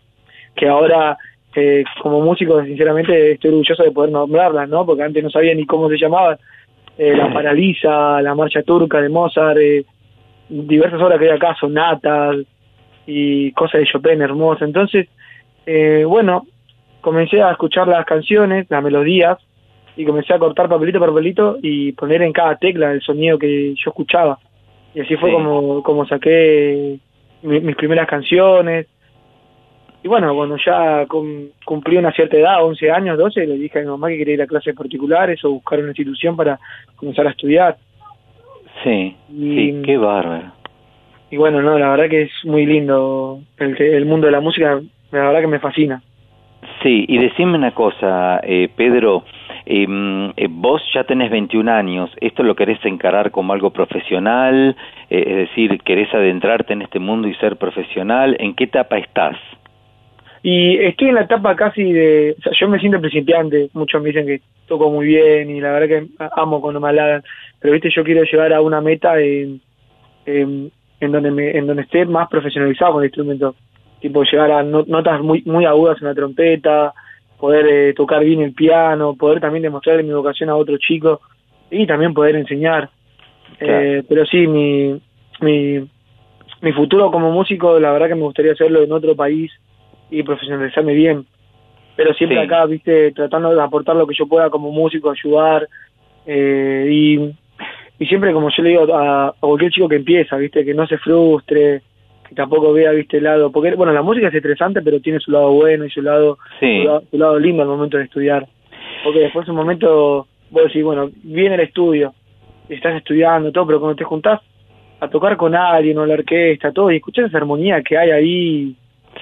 que ahora eh, como músico, sinceramente, estoy orgulloso de poder nombrarlas, ¿no? Porque antes no sabía ni cómo se llamaban. Eh, la Paralisa, la Marcha Turca de Mozart, eh, diversas obras que hay acá, sonatas y cosas de Chopin hermosas. Entonces, eh, bueno, comencé a escuchar las canciones, las melodías, y comencé a cortar papelito por papelito y poner en cada tecla el sonido que yo escuchaba. Y así fue Sí. como, como saqué mi- mis primeras canciones. Y bueno, cuando ya cum- cumplí una cierta edad, 11 años, 12, le dije a mi mamá que quería ir a clases particulares o buscar una institución para comenzar a estudiar. Sí, Y- sí, qué bárbaro. Y bueno, no, la verdad que es muy lindo el, el mundo de la música, la verdad que me fascina. Sí, y decime una cosa, eh, Pedro, eh, vos ya tenés 21 años, ¿esto lo querés encarar como algo profesional? Eh, es decir, ¿querés adentrarte en este mundo y ser profesional? ¿En qué etapa estás? Y estoy en la etapa casi de... O sea, yo me siento principiante, muchos me dicen que toco muy bien y la verdad que amo cuando me halagan, pero viste, yo quiero llegar a una meta en, en, en donde me, en donde esté más profesionalizado con el instrumento, tipo llegar a no- notas muy muy agudas en la trompeta, poder eh, tocar bien el piano, poder también demostrar mi vocación a otros chicos y también poder enseñar. Eh, pero sí, mi, mi, mi futuro como músico, la verdad que me gustaría hacerlo en otro país y profesionalizarme bien. Pero siempre Sí. acá, viste, tratando de aportar lo que yo pueda como músico, ayudar. eh, y y siempre como yo le digo a, a cualquier chico que empieza, viste, que no se frustre, que tampoco vea, viste, el lado, porque bueno, la música es estresante, pero tiene su lado bueno y su lado, Sí. su, lado su lado lindo al momento de estudiar. Porque después un momento, vos decís, bueno, viene el estudio, estás estudiando todo, pero cuando te juntás a tocar con alguien o la orquesta, todo, y escuchás esa armonía que hay ahí,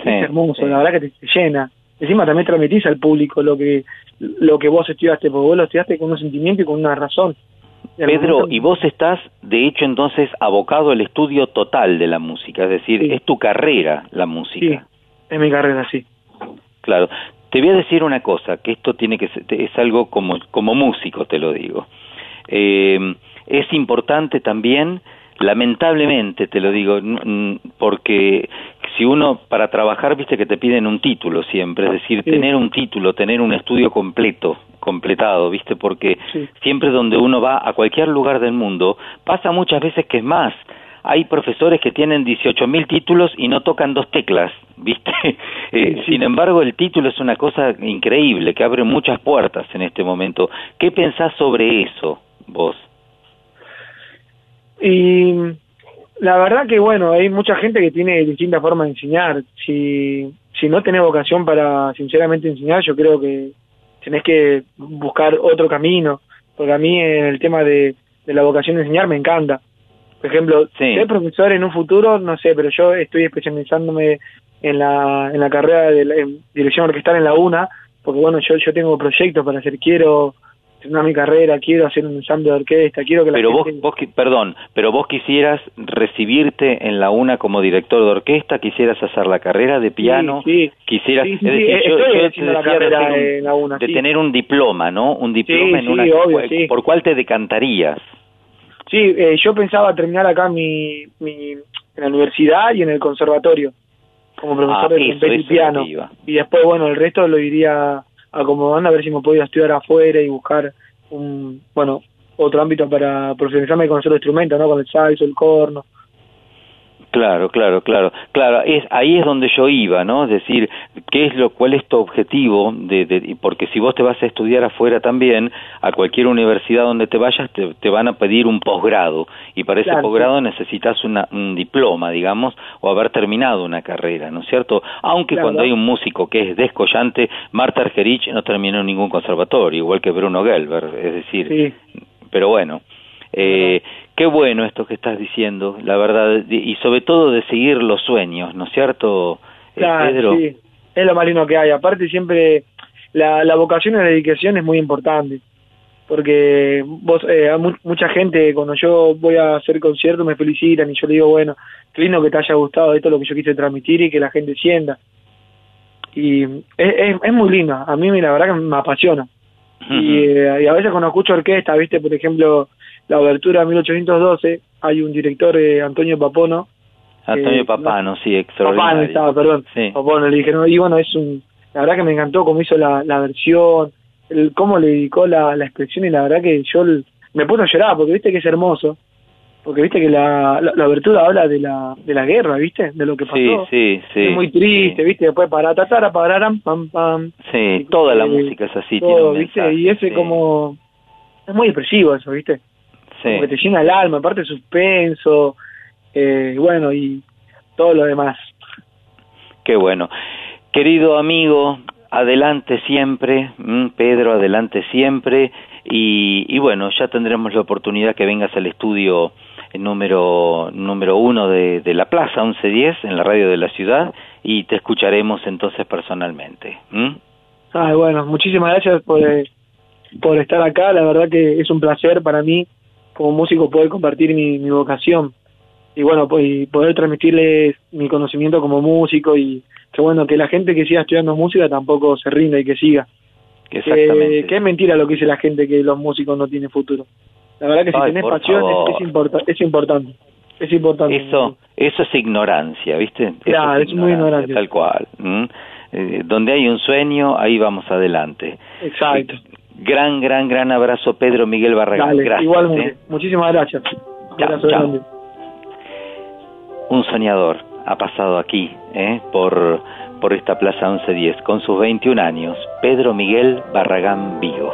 es hermoso, la verdad que te, te llena. Encima también transmitís al público lo que lo que vos estudiaste, porque vos lo estudiaste con un sentimiento y con una razón. Pedro, y vos estás, de hecho, entonces abocado al estudio total de la música, es decir, es tu carrera la música. es mi carrera, sí. Claro. Te voy a decir una cosa, que esto tiene que ser, es algo como, como músico, te lo digo. Eh, es importante también, lamentablemente te lo digo, porque si uno para trabajar, viste que te piden un título siempre, es decir, tener un título, tener un estudio completo, completado, viste, porque siempre donde uno va a cualquier lugar del mundo, pasa muchas veces que es más. Hay profesores que tienen 18.000 títulos y no tocan dos teclas, ¿viste? Eh, Sin embargo, el título es una cosa increíble que abre muchas puertas en este momento. ¿Qué pensás sobre eso, vos? Y la verdad que bueno, hay mucha gente que tiene distintas formas de enseñar. Si, si no tenés vocación para sinceramente enseñar, yo creo que tenés que buscar otro camino. Porque a mí en el tema de, de la vocación de enseñar me encanta. Por ejemplo, ser profesor en un futuro, no sé, pero yo estoy especializándome en la, en la carrera de la- en dirección orquestal en la UNA, porque bueno, yo, yo tengo proyectos para hacer, quiero terminar mi carrera, quiero hacer un ensamble de orquesta, quiero que la Pero vos, gente... vos, qui- perdón, pero vos quisieras recibirte en la UNA como director de orquesta, quisieras hacer la carrera de piano, sí. quisieras, Sí, es decir, yo, yo te la decía de, carrera hacer un- en la UNA, de sí. tener un diploma, ¿no? Un diploma en sí, una, obvio, ¿por- sí. ¿por cuál te decantarías? Sí, eh, yo pensaba terminar acá mi, mi, en la universidad y en el conservatorio, como profesor Ah, de trompeta y piano. Y después, bueno, el resto lo iría acomodando a ver si me podía estudiar afuera y buscar un, bueno, otro ámbito para profesionalizarme con otro instrumento, ¿no? Con el saxo, el corno. Claro, claro, claro, claro. Es ahí es donde yo iba, ¿no? Es decir, qué es lo, cuál es tu objetivo, de, de- porque si vos te vas a estudiar afuera también, a cualquier universidad donde te vayas te, te van a pedir un posgrado y para ese Claro, posgrado necesitas una, un diploma, digamos, o haber terminado una carrera, ¿no es cierto? Aunque Claro. cuando hay un músico que es descollante, Marta Argerich no terminó en ningún conservatorio, igual que Bruno Gelber, es decir, pero bueno. Eh, qué bueno esto que estás diciendo, la verdad, y sobre todo de seguir los sueños, ¿no es cierto, eh, Claro, Pedro? sí, es lo más lindo que hay. Aparte siempre la, la vocación y la dedicación es muy importante. Porque vos, eh, mucha gente cuando yo voy a hacer conciertos me felicitan y yo le digo, bueno, qué lindo que te haya gustado esto es lo que yo quise transmitir y que la gente sienta. Y es, es, es muy lindo, a mí la verdad que me apasiona. y, eh, y a veces cuando escucho orquesta, viste, por ejemplo, la obertura 1812, hay un director, eh, Antonio Papono, Antonio eh, Papano, sí, Papano extraordinario. estaba, perdón. Sí. Papano, le dije, no, y bueno, es un, la verdad que me encantó cómo hizo la, la versión, el, cómo le dedicó la, la expresión y la verdad que yo me puse a llorar porque viste que es hermoso, porque viste que la, la, la abertura habla de la, de la guerra, viste, de lo que pasó. Sí, sí, sí. es muy triste, viste, después para tatara, pararam, pam, pam, Sí, toda la eh, música es así, tiene todo, un viste, mensaje, y ese sí, como, es muy expresivo eso, viste, sí. como que te llena el alma, aparte suspenso, eh, bueno, y todo lo demás. Qué bueno. Querido amigo, adelante siempre, mm, Pedro, adelante siempre. Y, y bueno, ya tendremos la oportunidad que vengas al estudio número, número uno de, de la Plaza 1110 en la radio de la ciudad y te escucharemos entonces personalmente. ¿m? Ay, bueno, muchísimas gracias por, eh, por estar acá. La verdad que es un placer para mí como músico poder compartir mi, mi vocación y bueno, pues, y poder transmitirles mi conocimiento como músico y que bueno, que la gente que siga estudiando música tampoco se rinda y que siga. Exactamente. Que, que es mentira lo que dice la gente que los músicos no tienen futuro. La verdad que si tenés pasión es, es, importa- es importante. Es importante. Eso, eso es ignorancia, ¿viste? Eso Claro, es muy ignorancia. Tal cual. ¿m? Eh, donde hay un sueño, ahí vamos adelante. Exacto. Gran, gran, gran abrazo, Pedro Miguel Barragán. Dale, Gracias. igualmente. ¿eh? Muchísimas gracias. Chao, chao. Un soñador ha pasado aquí, ¿eh? por, por esta Plaza 1110, con sus 21 años, Pedro Miguel Barragán Vigo.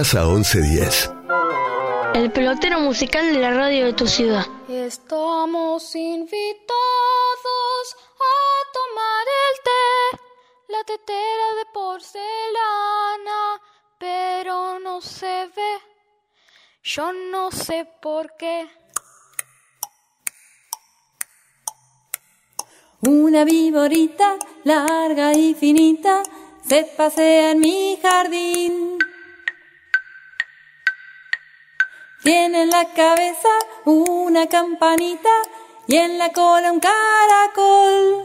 Plaza 1110. El pelotero musical de la radio de tu ciudad. Estamos invitados a tomar el té, la tetera de porcelana, pero no se ve. Yo no sé por qué. Una viborita larga y finita se pasea en mi jardín. En la cabeza una campanita y en la cola un caracol.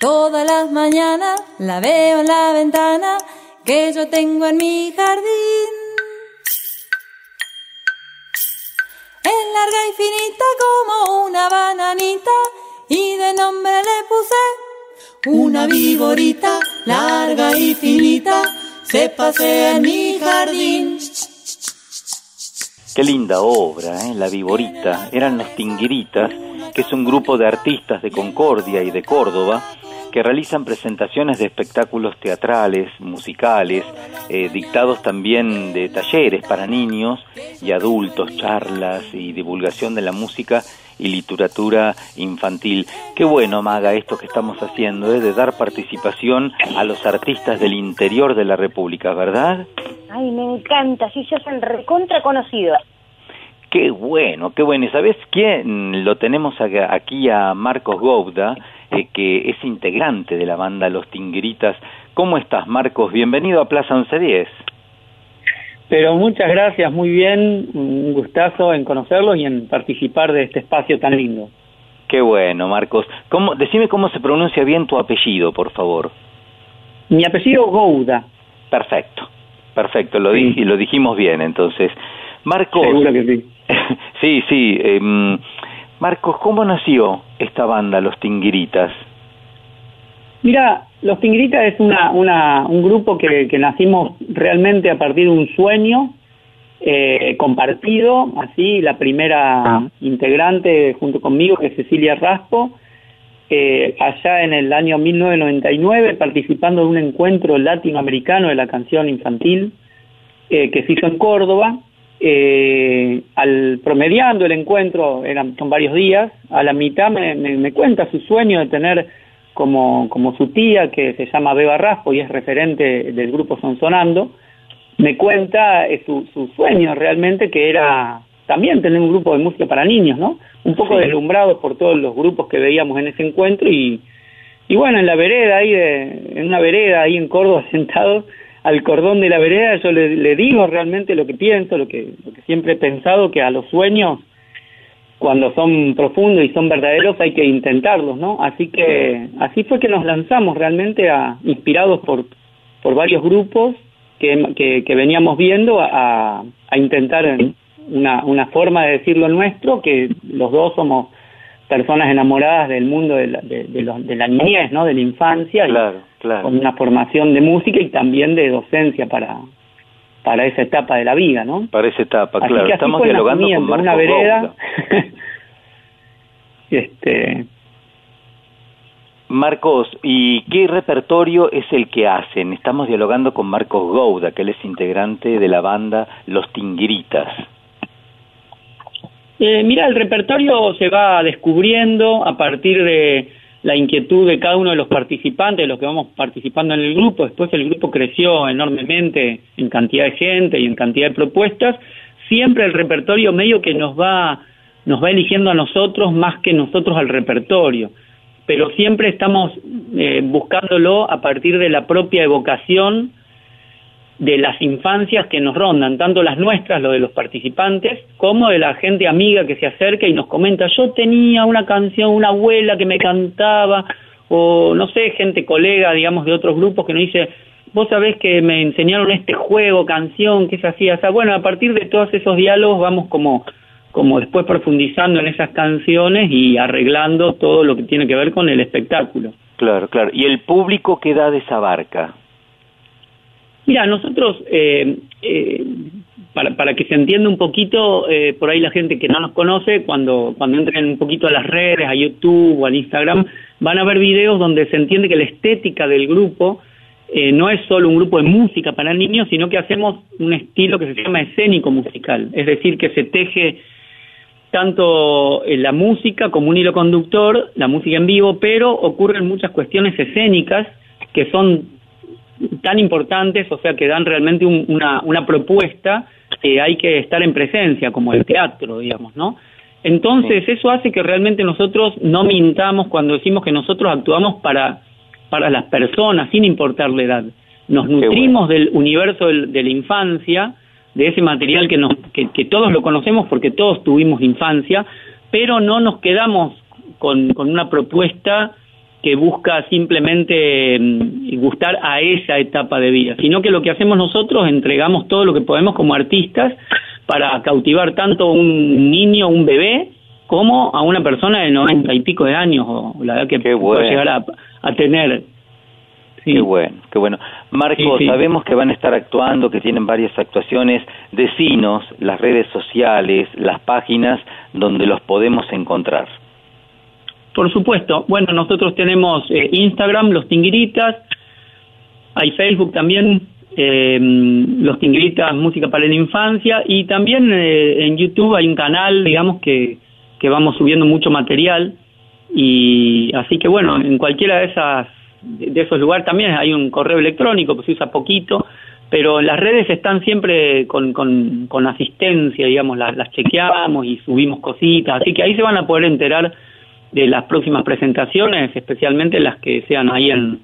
Todas las mañanas la veo en la ventana que yo tengo en mi jardín. Es larga y finita como una bananita y de nombre le puse una viborita larga y finita se pasea en mi jardín. Qué linda obra, ¿eh? La Viborita. Eran los Tinguiritas, que es un grupo de artistas de Concordia y de Córdoba que realizan presentaciones de espectáculos teatrales, musicales, eh, dictados también de talleres para niños y adultos, charlas y divulgación de la música y literatura infantil. Qué bueno, Maga, esto que estamos haciendo, ¿eh? de dar participación a los artistas del interior de la República, ¿verdad? Ay, me encanta, sí se hacen recontra conocidos. Qué bueno, qué bueno. ¿Y sabes quién? Lo tenemos aquí a Marcos Gouda, eh, que es integrante de la banda Los Tingueritas. ¿Cómo estás, Marcos? Bienvenido a Plaza 1110. Pero muchas gracias, muy bien, un gustazo en conocerlos y en participar de este espacio tan lindo. Qué bueno, Marcos. ¿Cómo, decime cómo se pronuncia bien tu apellido, por favor. Mi apellido Gouda. Perfecto, perfecto, lo, di- lo dijimos bien, entonces. Marcos. Seguro que sí. sí, sí. em, Marcos, ¿cómo nació esta banda, Los Tinguiritas? Mira, Los Tingritas es una, una, un grupo que, que nacimos realmente a partir de un sueño eh, compartido, así, la primera integrante junto conmigo, que es Cecilia Raspo, eh, allá en el año 1999, participando de un encuentro latinoamericano de la canción infantil eh, que se hizo en Córdoba. Eh, al promediando el encuentro, eran, son varios días, a la mitad me, me- me cuenta su sueño de tener como, como su tía, que se llama Beba Raspo y es referente del grupo Sonsonando, me cuenta eh, su, su sueño realmente que era también tener un grupo de música para niños, ¿no? Un poco deslumbrados por todos los grupos que veíamos en ese encuentro y, y bueno, en la vereda ahí, de, en una vereda ahí en Córdoba sentado al cordón de la vereda, yo le, le digo realmente lo que pienso, lo que, lo que siempre he pensado, que a los sueños cuando son profundos y son verdaderos hay que intentarlos, ¿no? Así que así fue que nos lanzamos realmente a inspirados por por varios grupos que, que, que veníamos viendo a, a intentar una, una forma de decir lo nuestro, que los dos somos personas enamoradas del mundo de la, de, de los- de la niñez, ¿no? De la infancia, y Claro, claro. con una formación de música y también de docencia para para esa etapa de la vida, ¿no? Para esa etapa, Así claro. que así Estamos fue dialogando con Marcos una vereda. Gouda. este Marcos, ¿y qué repertorio es el que hacen? Estamos dialogando con Marcos Gouda, que él es integrante de la banda Los Tinguiritas. Eh, mira, el repertorio se va descubriendo a partir de la inquietud de cada uno de los participantes, de los que vamos participando en el grupo. Después el grupo creció enormemente en cantidad de gente y en cantidad de propuestas. Siempre el repertorio medio que nos va, nos va eligiendo a nosotros más que nosotros al repertorio. Pero siempre estamos eh, buscándolo a partir de la propia evocación de las infancias que nos rondan, tanto las nuestras, lo de los participantes, como de la gente amiga que se acerca y nos comenta, yo tenía una canción, una abuela que me cantaba, o no sé, gente colega, digamos, de otros grupos que nos dice, vos sabés que me enseñaron este juego, canción, que se hacía, o sea, bueno, a partir de todos esos diálogos vamos como como después profundizando en esas canciones y arreglando todo lo que tiene que ver con el espectáculo. Claro, claro. ¿Y el público qué edades abarca? Mira, nosotros, eh, eh, para, para que se entienda un poquito, eh, por ahí la gente que no nos conoce, cuando, cuando entren un poquito a las redes, a YouTube o al Instagram, van a ver videos donde se entiende que la estética del grupo eh, no es solo un grupo de música para niños, sino que hacemos un estilo que se llama escénico musical, es decir, que se teje tanto en la música como un hilo conductor, la música en vivo, pero ocurren muchas cuestiones escénicas que son tan importantes, o sea, que dan realmente un- una, una propuesta que hay que estar en presencia, como el teatro, digamos, ¿no? Entonces, eso hace que realmente nosotros no mintamos cuando decimos que nosotros actuamos para, para las personas, sin importar la edad. Nos nutrimos del universo del- de la infancia, de ese material que, nos, que, que todos lo conocemos porque todos tuvimos infancia, pero no nos quedamos con, con una propuesta que busca simplemente mm, gustar a esa etapa de vida, sino que lo que hacemos nosotros entregamos todo lo que podemos como artistas para cautivar tanto a un niño, un bebé, como a una persona de noventa y pico de años, o la edad que bueno. llegar a, a tener. Qué bueno, qué bueno. Marcos, Sí, sí. sabemos que van a estar actuando, que tienen varias actuaciones. Decinos las redes sociales, las páginas donde los podemos encontrar. Por supuesto. Bueno, nosotros tenemos eh, Instagram, Los Tinguiritas, hay Facebook también, eh, Los Tinguiritas Música para la Infancia, y también eh, en YouTube hay un canal, digamos, que, que vamos subiendo mucho material, y así que bueno, en cualquiera de esas de esos lugares también hay un correo electrónico que se usa poquito, pero las redes están siempre con, con, con asistencia, digamos, las, las chequeamos y subimos cositas, así que ahí se van a poder enterar de las próximas presentaciones, especialmente las que sean ahí en,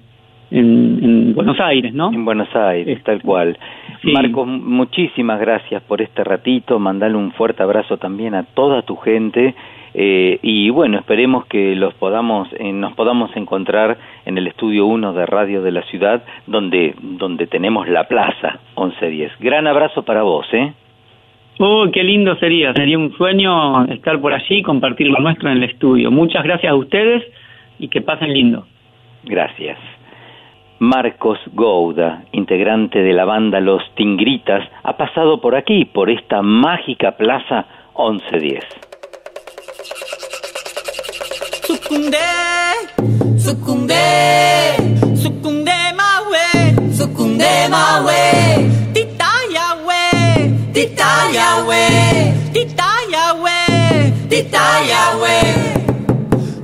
en, en Buenos Aires, ¿no? En Buenos Aires, tal cual. Marcos, muchísimas gracias por este ratito. Mandale un fuerte abrazo también a toda tu gente. eh, y bueno, esperemos que los podamos, eh, nos podamos encontrar en el estudio 1 de Radio de la Ciudad, donde, donde tenemos la plaza 1110. Gran abrazo para vos, ¿eh? Oh, qué lindo sería, sería un sueño estar por allí y compartir lo nuestro en el estudio. Muchas gracias a ustedes y que pasen lindo. Gracias. Marcos Gouda, integrante de la banda Los Tingritas, ha pasado por aquí, por esta mágica plaza 1110. Sucundé, sucundé, sucundé mawe, sucundé mawe, titaya we, titaya we, titaya we, titaya we.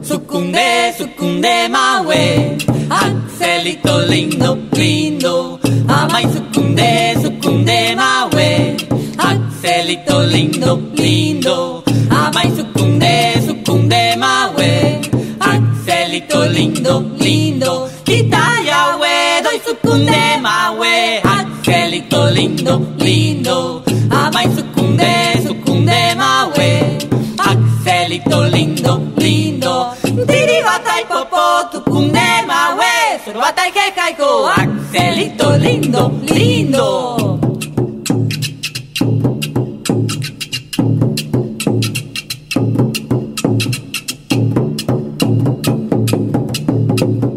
Sucundé, sucundé mawe, Angelito lindo, lindo, ama y sucundé, sucundé mawe, Angelito lindo, lindo, ama y sucundé, sucundé mawe, Angelito lindo, lindo, quitaya we, doy sucundé mawe, Angelito lindo, lindo, ama y sucundé, sucundé mawe, Angelito lindo, lindo, tiri batai popo, tucundé mawe, solo batai que caigo, Angelito lindo, lindo. Sucundé,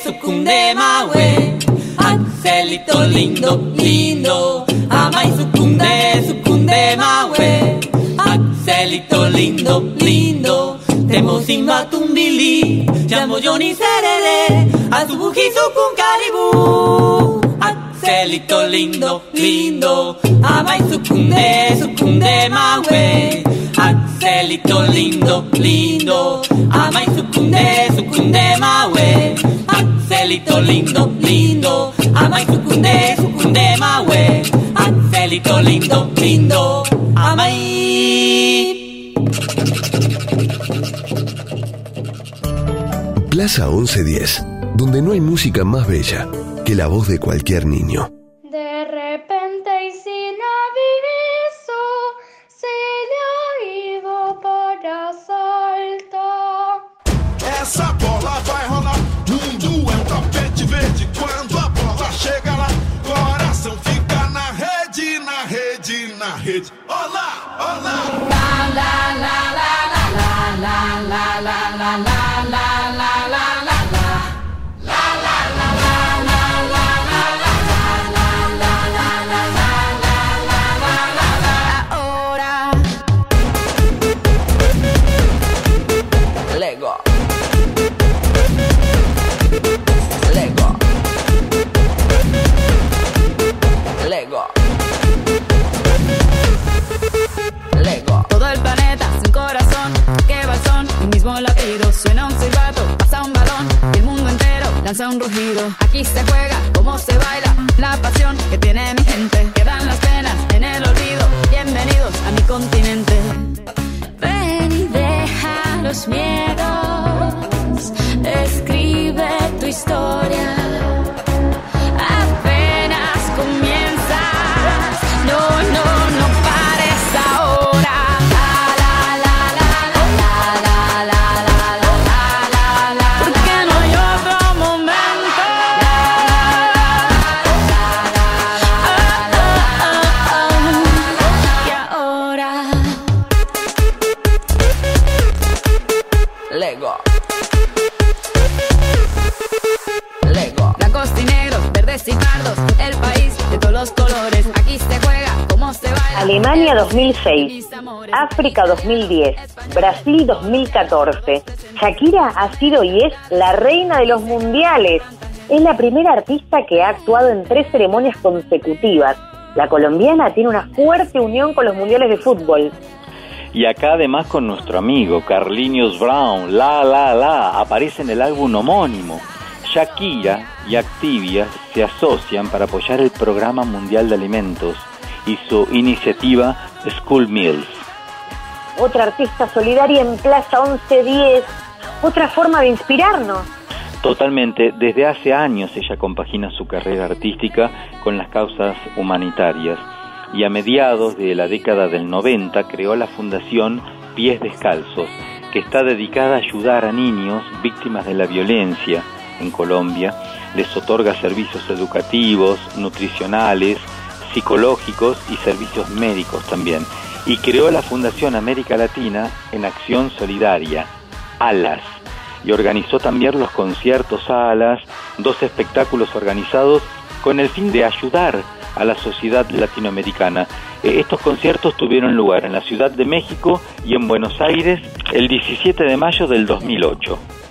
sucundé, sucundé mawe, Angelito lindo, lindo. Ama y sucundé, sucundé mawe, Angelito lindo, lindo. Temo sin matumbili, llamo Johnny Serere, a su con caribú. Angelito lindo, lindo, ama y sucundé, sucundé mawe. Angelito lindo, lindo, ama y sucundé, sucundé mawe. Angelito lindo, lindo, ama y sucundé, sucundé mawe. Angelito lindo, lindo, ama y... Plaza 1110, donde no hay música más bella que la voz de cualquier niño. Lanza un rugido. Aquí se juega, cómo se baila, la pasión que tiene mi gente. Quedan las penas en el olvido. Bienvenidos a mi continente. Ven y deja los miedos, escribe tu historia. Alemania 2006, África 2010, Brasil 2014. Shakira ha sido y es la reina de los mundiales. Es la primera artista que ha actuado en tres ceremonias consecutivas. La colombiana tiene una fuerte unión con los mundiales de fútbol. Y acá además con nuestro amigo Carlinhos Brown, La La La, aparece en el álbum homónimo. Shakira y Activia se asocian para apoyar el Programa Mundial de Alimentos y su iniciativa School Meals. Otra artista solidaria en Plaza 1110. Otra forma de inspirarnos. Totalmente, desde hace años ella compagina su carrera artística con las causas humanitarias y a mediados de la década del 90 creó la fundación Pies Descalzos, que está dedicada a ayudar a niños víctimas de la violencia en Colombia. Les otorga servicios educativos, nutricionales, psicológicos y servicios médicos también. Y creó la Fundación América Latina en Acción Solidaria, ALAS, y organizó también los conciertos ALAS, dos espectáculos organizados con el fin de ayudar a la sociedad latinoamericana. Eh, estos conciertos tuvieron lugar en la Ciudad de México y en Buenos Aires el 17 de mayo del 2008.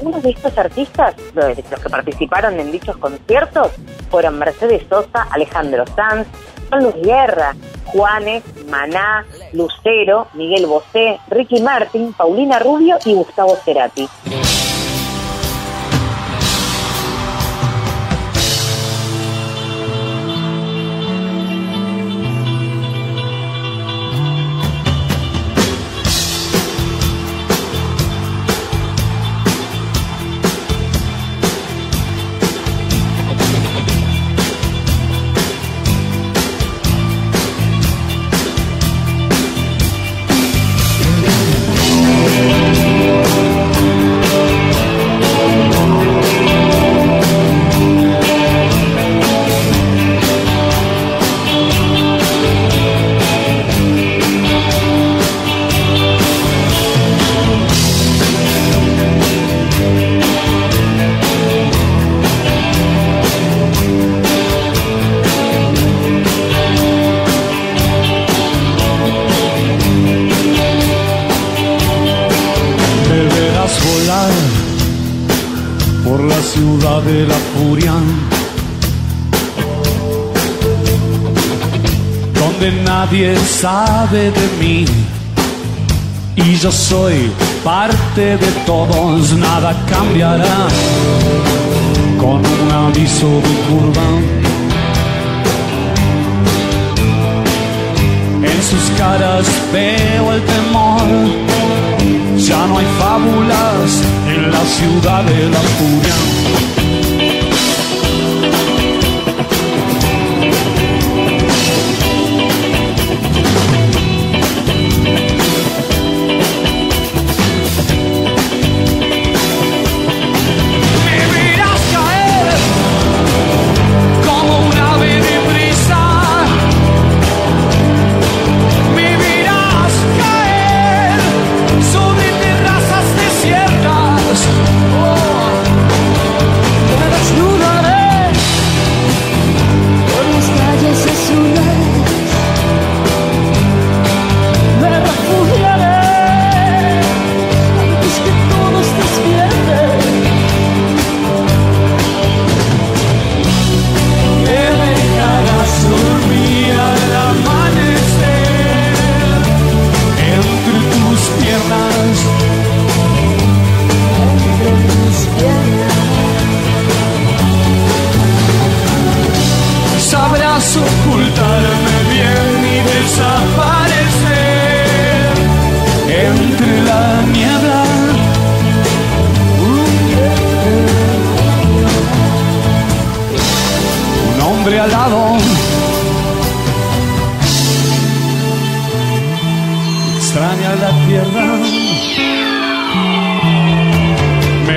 Uno de estos artistas, los los que participaron en dichos conciertos, fueron Mercedes Sosa, Alejandro Sanz, Juan Luis Guerra, Juanes, Maná, Lucero, Miguel Bosé, Ricky Martin, Paulina Rubio y Gustavo Cerati. Sabe de mí y yo soy parte de todos, nada cambiará con un aviso de curva. En sus caras veo el temor. Ya no hay fábulas en la ciudad de la furia.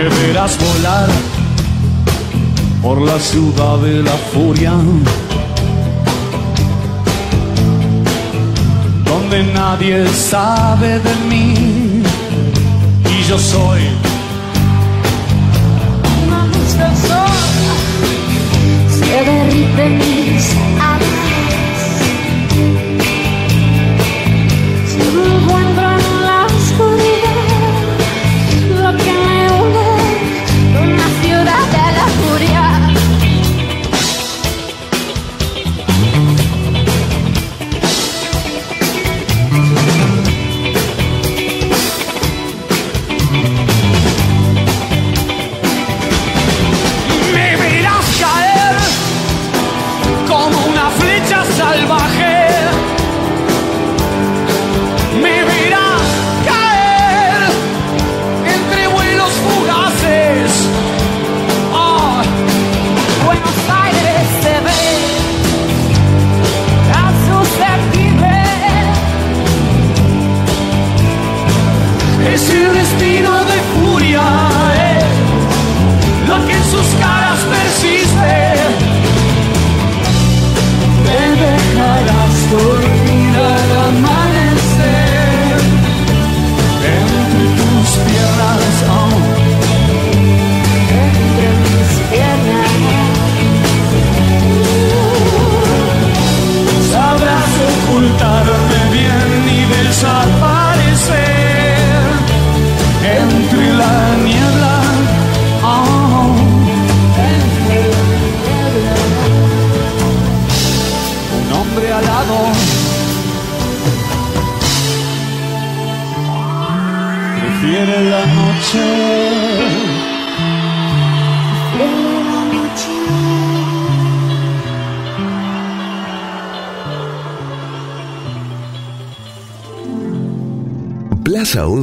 Verás volar por la ciudad de la furia, donde nadie sabe de mí y yo soy Una luz del sol. Se derrite en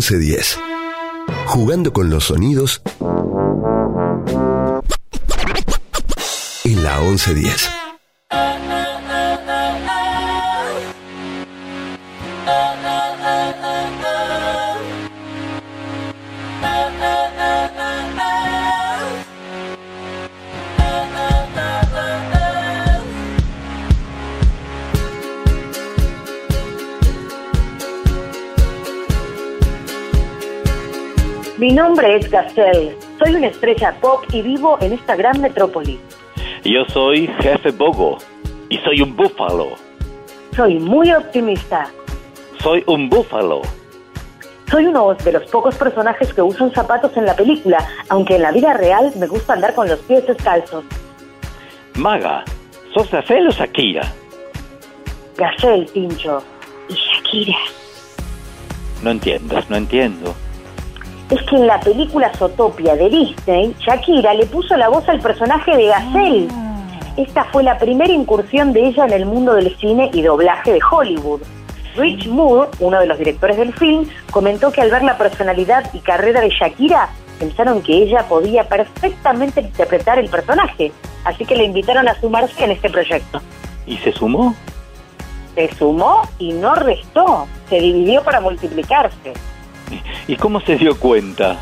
1110. Jugando con los sonidos en la 1110. Nombre es Gazelle. Soy una estrella pop y vivo en esta gran metrópoli. Yo soy Jefe Bogo y soy un búfalo. Soy muy optimista. Soy un búfalo. Soy uno de los pocos personajes que usan zapatos en la película, aunque en la vida real me gusta andar con los pies descalzos. Maga, ¿sos Gacel o Shakira? Gazelle, Pincho. Y Shakira. No entiendo, no entiendo. Es que en la película Zootopia de Disney, Shakira le puso la voz al personaje de Gazelle. Esta fue la primera incursión de ella en el mundo del cine y doblaje de Hollywood. Rich Moore, uno de los directores del film, comentó que al ver la personalidad y carrera de Shakira, pensaron que ella podía perfectamente interpretar el personaje, así que le invitaron a sumarse en este proyecto. ¿Y se sumó? Se sumó y no restó, se dividió para multiplicarse. ¿Y cómo se dio cuenta?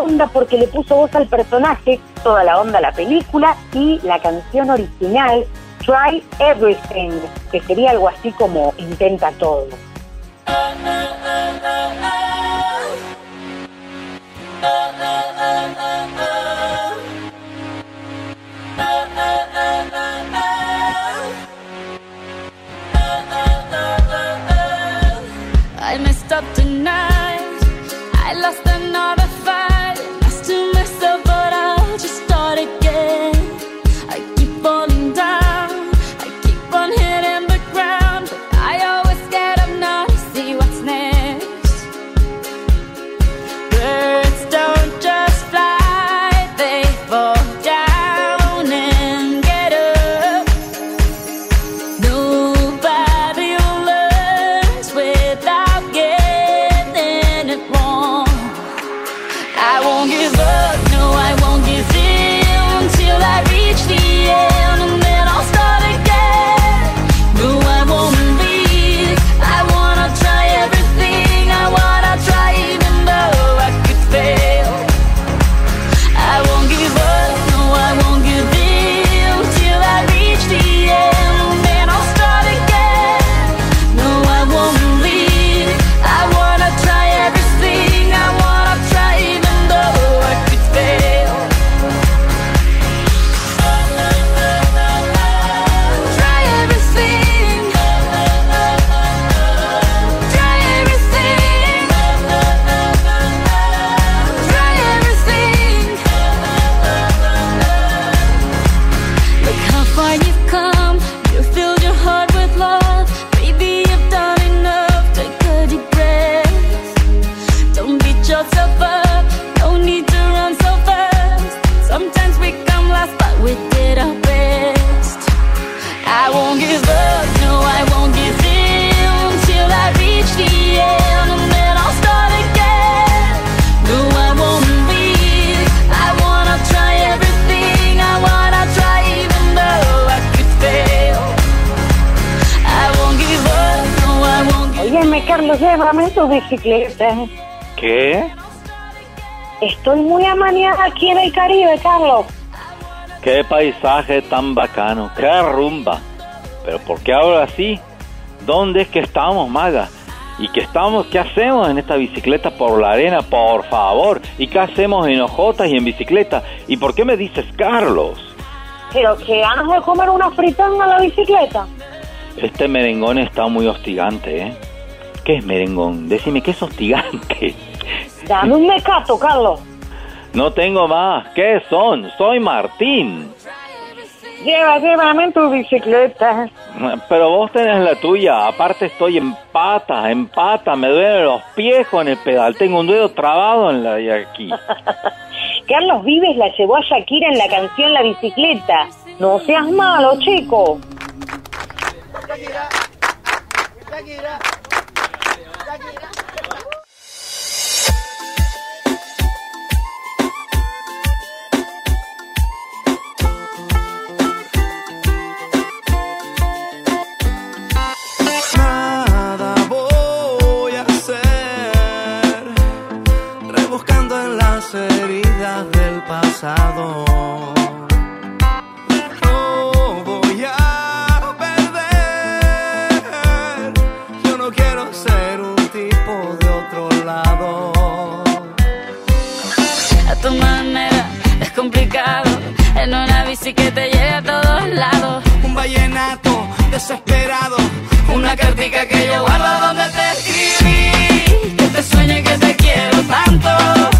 onda porque le puso voz al personaje, toda la onda a la película y la canción original Try Everything, que sería algo así como intenta todo. I paisaje tan bacano, qué rumba. Pero ¿por qué ahora sí? ¿Dónde es que estamos, maga? ¿Y qué estamos? ¿Qué hacemos en esta bicicleta por la arena, por favor? ¿Y qué hacemos en hojotas y en bicicleta? ¿Y por qué me dices Carlos? Pero que ganas de comer una fritanga a la bicicleta. Este merengón está muy hostigante, ¿eh? ¿Qué es merengón? Decime, ¿qué es hostigante? Dame un mecato, Carlos. No tengo más. ¿Qué son? Soy Martín. Lleva, llévame tu bicicleta. Pero vos tenés la tuya. Aparte estoy en pata, en pata. Me duelen los pies con el pedal. Tengo un dedo trabado en la de aquí. Carlos Vives la llevó a Shakira en la canción La bicicleta. No seas malo, chico. Shakira. Shakira. No voy a perder. Yo no quiero ser un tipo de otro lado. A tu manera es complicado. En una bici que te lleve a todos lados. Un vallenato desesperado. Una, cartica, que yo guardo donde te escribí. Que te sueñe que te quiero tanto.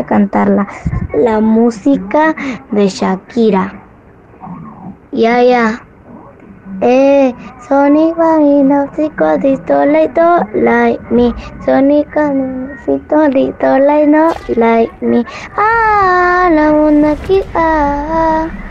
a cantarla. La música de Shakira. Ya, ya. Eh, Sonic Babino, Psico, Distola y like me. Sonic Babino, Distola y no, like me. Ah, la onda aquí, ah. ah, ah.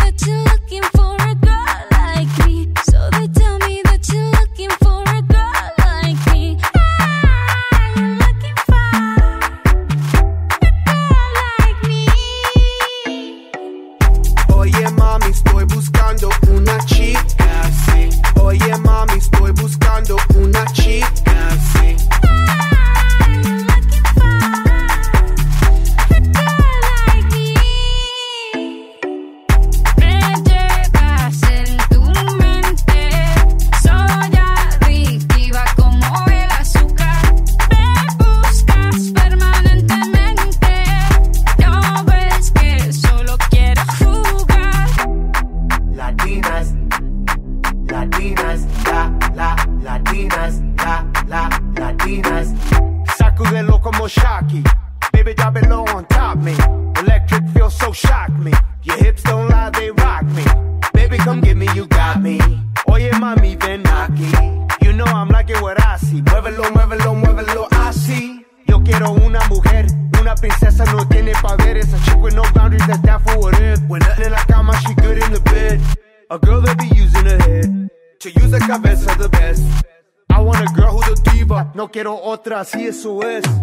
Otra, así eso es.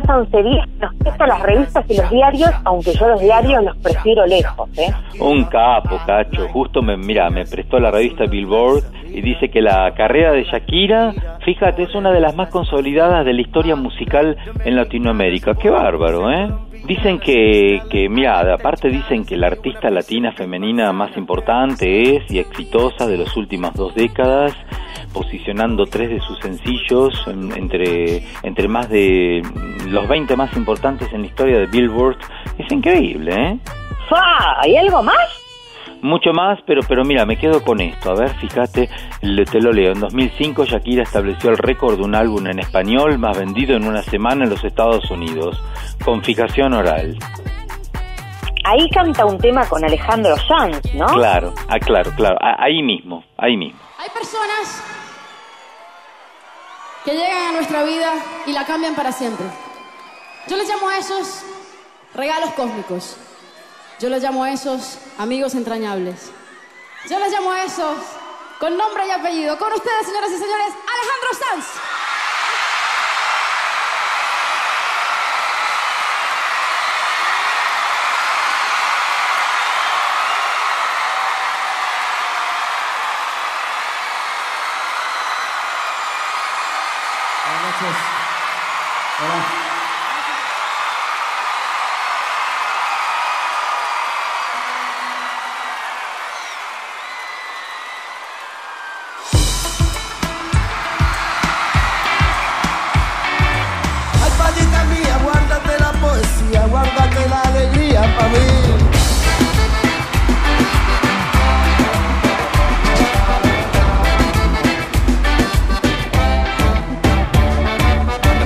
Plaza 1110. Nos presta las revistas y los diarios, aunque yo los diarios los prefiero lejos, ¿eh? Un capo, cacho. Justo me, mira, me prestó la revista Billboard y dice que la carrera de Shakira, fíjate, es una de las más consolidadas de la historia musical en Latinoamérica. Qué bárbaro, ¿eh? Dicen que, que, mira, aparte dicen que la artista latina femenina más importante es y exitosa de las últimas dos décadas, posicionando tres de sus sencillos en- entre, entre más de los 20 más importantes en la historia de Billboard. Es increíble, ¿eh? ¡Fa! ¿Hay algo más? Mucho más, pero pero mira, me quedo con esto. A ver, fíjate, te lo leo. En 2005 Shakira estableció el récord de un álbum en español más vendido en una semana en los Estados Unidos, con fijación oral. Ahí canta un tema con Alejandro Sanz, ¿no? Claro, ah, claro, claro, ahí mismo, ahí mismo. Hay personas que llegan a nuestra vida y la cambian para siempre. Yo les llamo a esos regalos cósmicos. Yo les llamo a esos amigos entrañables. Yo les llamo a esos con nombre y apellido. Con ustedes, señoras y señores, Alejandro Sanz. Buenas noches. Hola. guárdate la alegría para mí.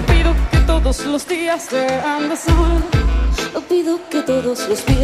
Pido que todos los días sean de sol. Pido que todos los días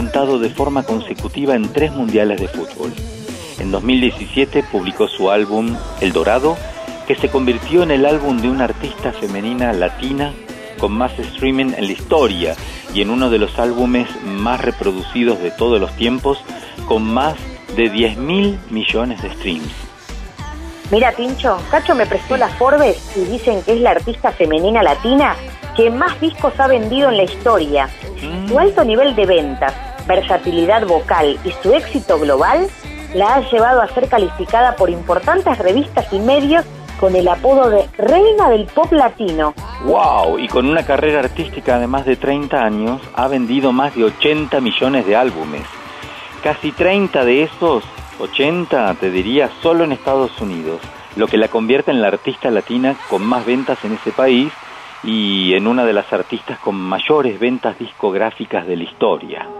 cantado de forma consecutiva en tres mundiales de fútbol. En 2017 publicó su álbum El Dorado, que se convirtió en el álbum de una artista femenina latina con más streaming en la historia y en uno de los álbumes más reproducidos de todos los tiempos, con más de 10 mil millones de streams. Mira, Pincho, Cacho me prestó las Forbes y dicen que es la artista femenina latina que más discos ha vendido en la historia. Su alto nivel de ventas, versatilidad vocal y su éxito global la ha llevado a ser calificada por importantes revistas y medios con el apodo de Reina del Pop Latino. ¡Wow! Y con una carrera artística de más de 30 años, ha vendido más de 80 millones de álbumes. Casi 30 de esos, 80, te diría, solo en Estados Unidos, lo que la convierte en la artista latina con más ventas en ese país y en una de las artistas con mayores ventas discográficas de la historia.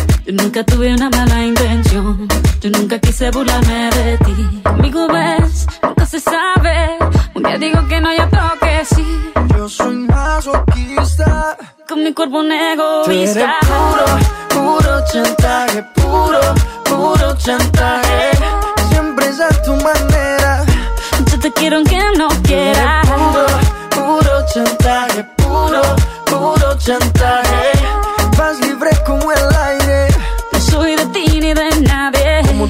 Yo nunca tuve una mala intención. Yo nunca quise burlarme de ti. Conmigo ves, nunca se sabe. Un día digo que no, y otro que sí. Yo soy masoquista. Con mi cuerpo un Tú eres egoísta. puro, puro chantaje, puro, puro chantaje. Siempre es a tu manera. Yo te quiero aunque no quieras. Puro, puro chantaje, puro, puro chantaje. Vas libre como el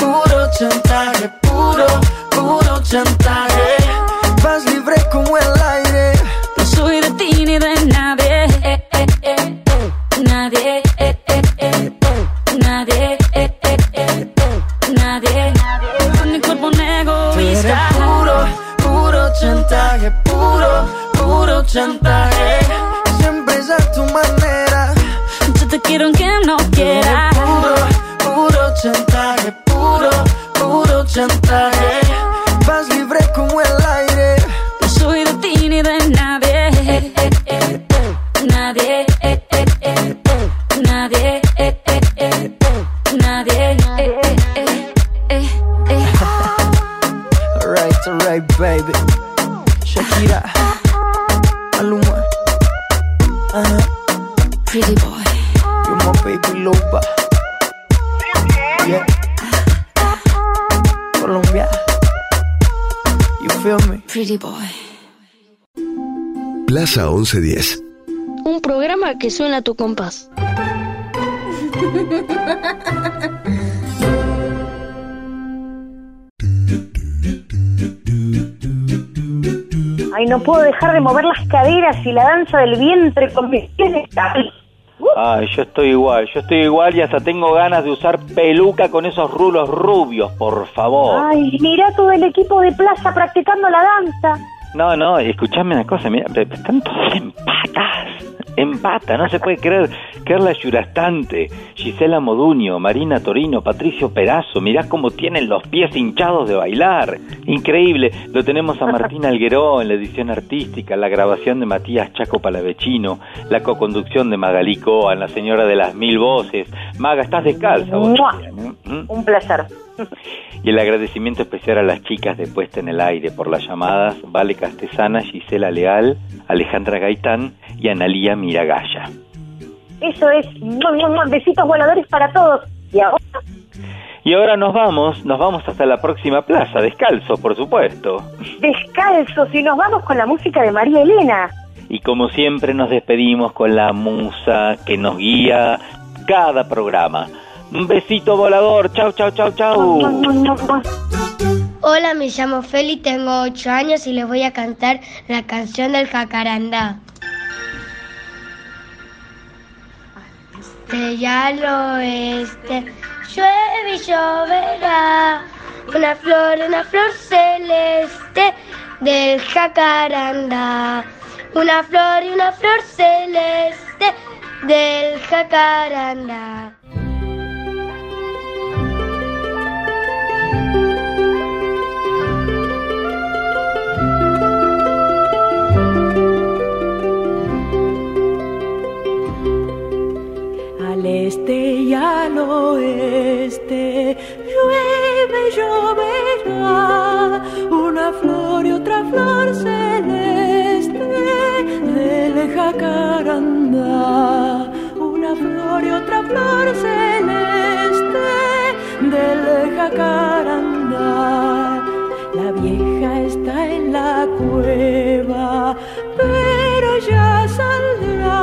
puro chantaje, puro, puro chantaje. Vas libre como el aire. No soy de ti ni de nadie. Eh, eh, eh. Nadie. eh, eh, eh. Nadie. eh, eh, eh. Nadie. Con mi cuerpo un egoísta. puro, puro chantaje, puro, puro chantaje. Siempre es a tu manera. Yo te quiero aunque no quiera. Puro, puro chantaje, puro, puro chantaje. Vas libre como el aire. No soy de ti ni de nadie. Eh, eh, eh. Nadie. eh, eh, eh. Nadie. Nadie. eh, eh, eh. Eh, eh. Alright, alright, baby. Shakira, Maluma, uh-huh. Pretty boy. you're my baby loba. Yeah. Colombia, you feel me? Pretty boy. Plaza 1110. Un programa que suena a tu compás. Ay, no puedo dejar de mover las caderas y la danza del vientre con mis pies descalzos. Ay, yo estoy igual, yo estoy igual y hasta tengo ganas de usar peluca con esos rulos rubios, por favor. Ay, mira todo el equipo de plaza practicando la danza. No, no, escuchame una cosa, mira, están todos en patas, en pata, no se puede creer. Carla Yurastante, Gisela Moduño, Marina Torino, Patricio Perazo, mirá cómo tienen los pies hinchados de bailar. Increíble, lo tenemos a Martín Algueró en la edición artística, la grabación de Matías Chaco Palavecino, la coconducción de Magalí Coan, la señora de las mil voces. Maga, estás descalza vos ¿eh? ¿Mm? Un placer. Y el agradecimiento especial a las chicas de Puesta en el Aire por las llamadas, Vale Castesana, Gisela Leal, Alejandra Gaitán y Analía Miragaya. Eso es. Besitos voladores para todos. Y ahora, Y ahora nos vamos, nos vamos hasta la próxima plaza, descalzo, por supuesto. descalzos y nos vamos con la música de María Elena. Y como siempre nos despedimos con la musa que nos guía cada programa. Un besito volador, chau, chau, chau, chau. Hola, me llamo Feli, tengo 8 años y les voy a cantar la canción del jacarandá. Este al oeste, llueve y lloverá. Una flor, una flor celeste del jacarandá. Una flor y una flor celeste del jacarandá. Una flor y otra flor celeste del jacarandá. La vieja está en la cueva, pero ya saldrá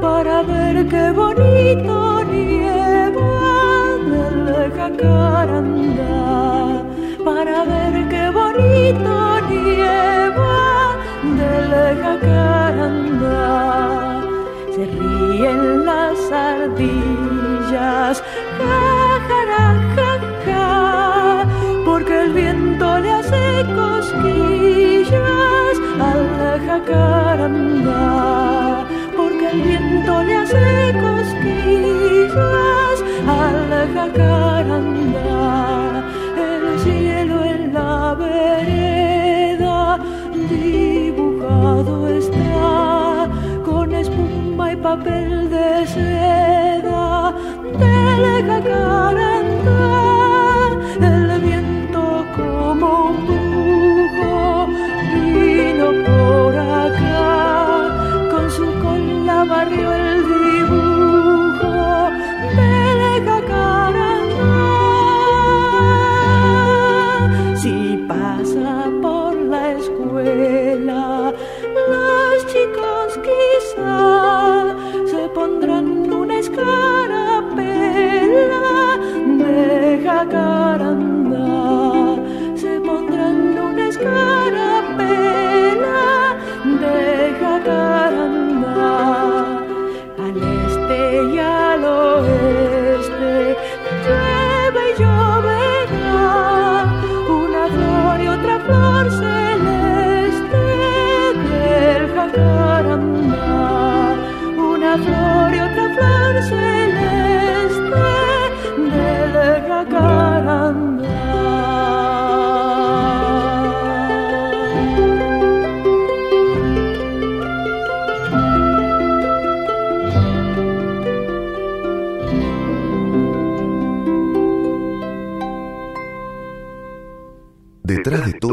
para ver qué bonito nieva del jacarandá. Para ver qué bonito nieva del jacarandá. Se ríen las ardillas, papel de seda del jacarandá. El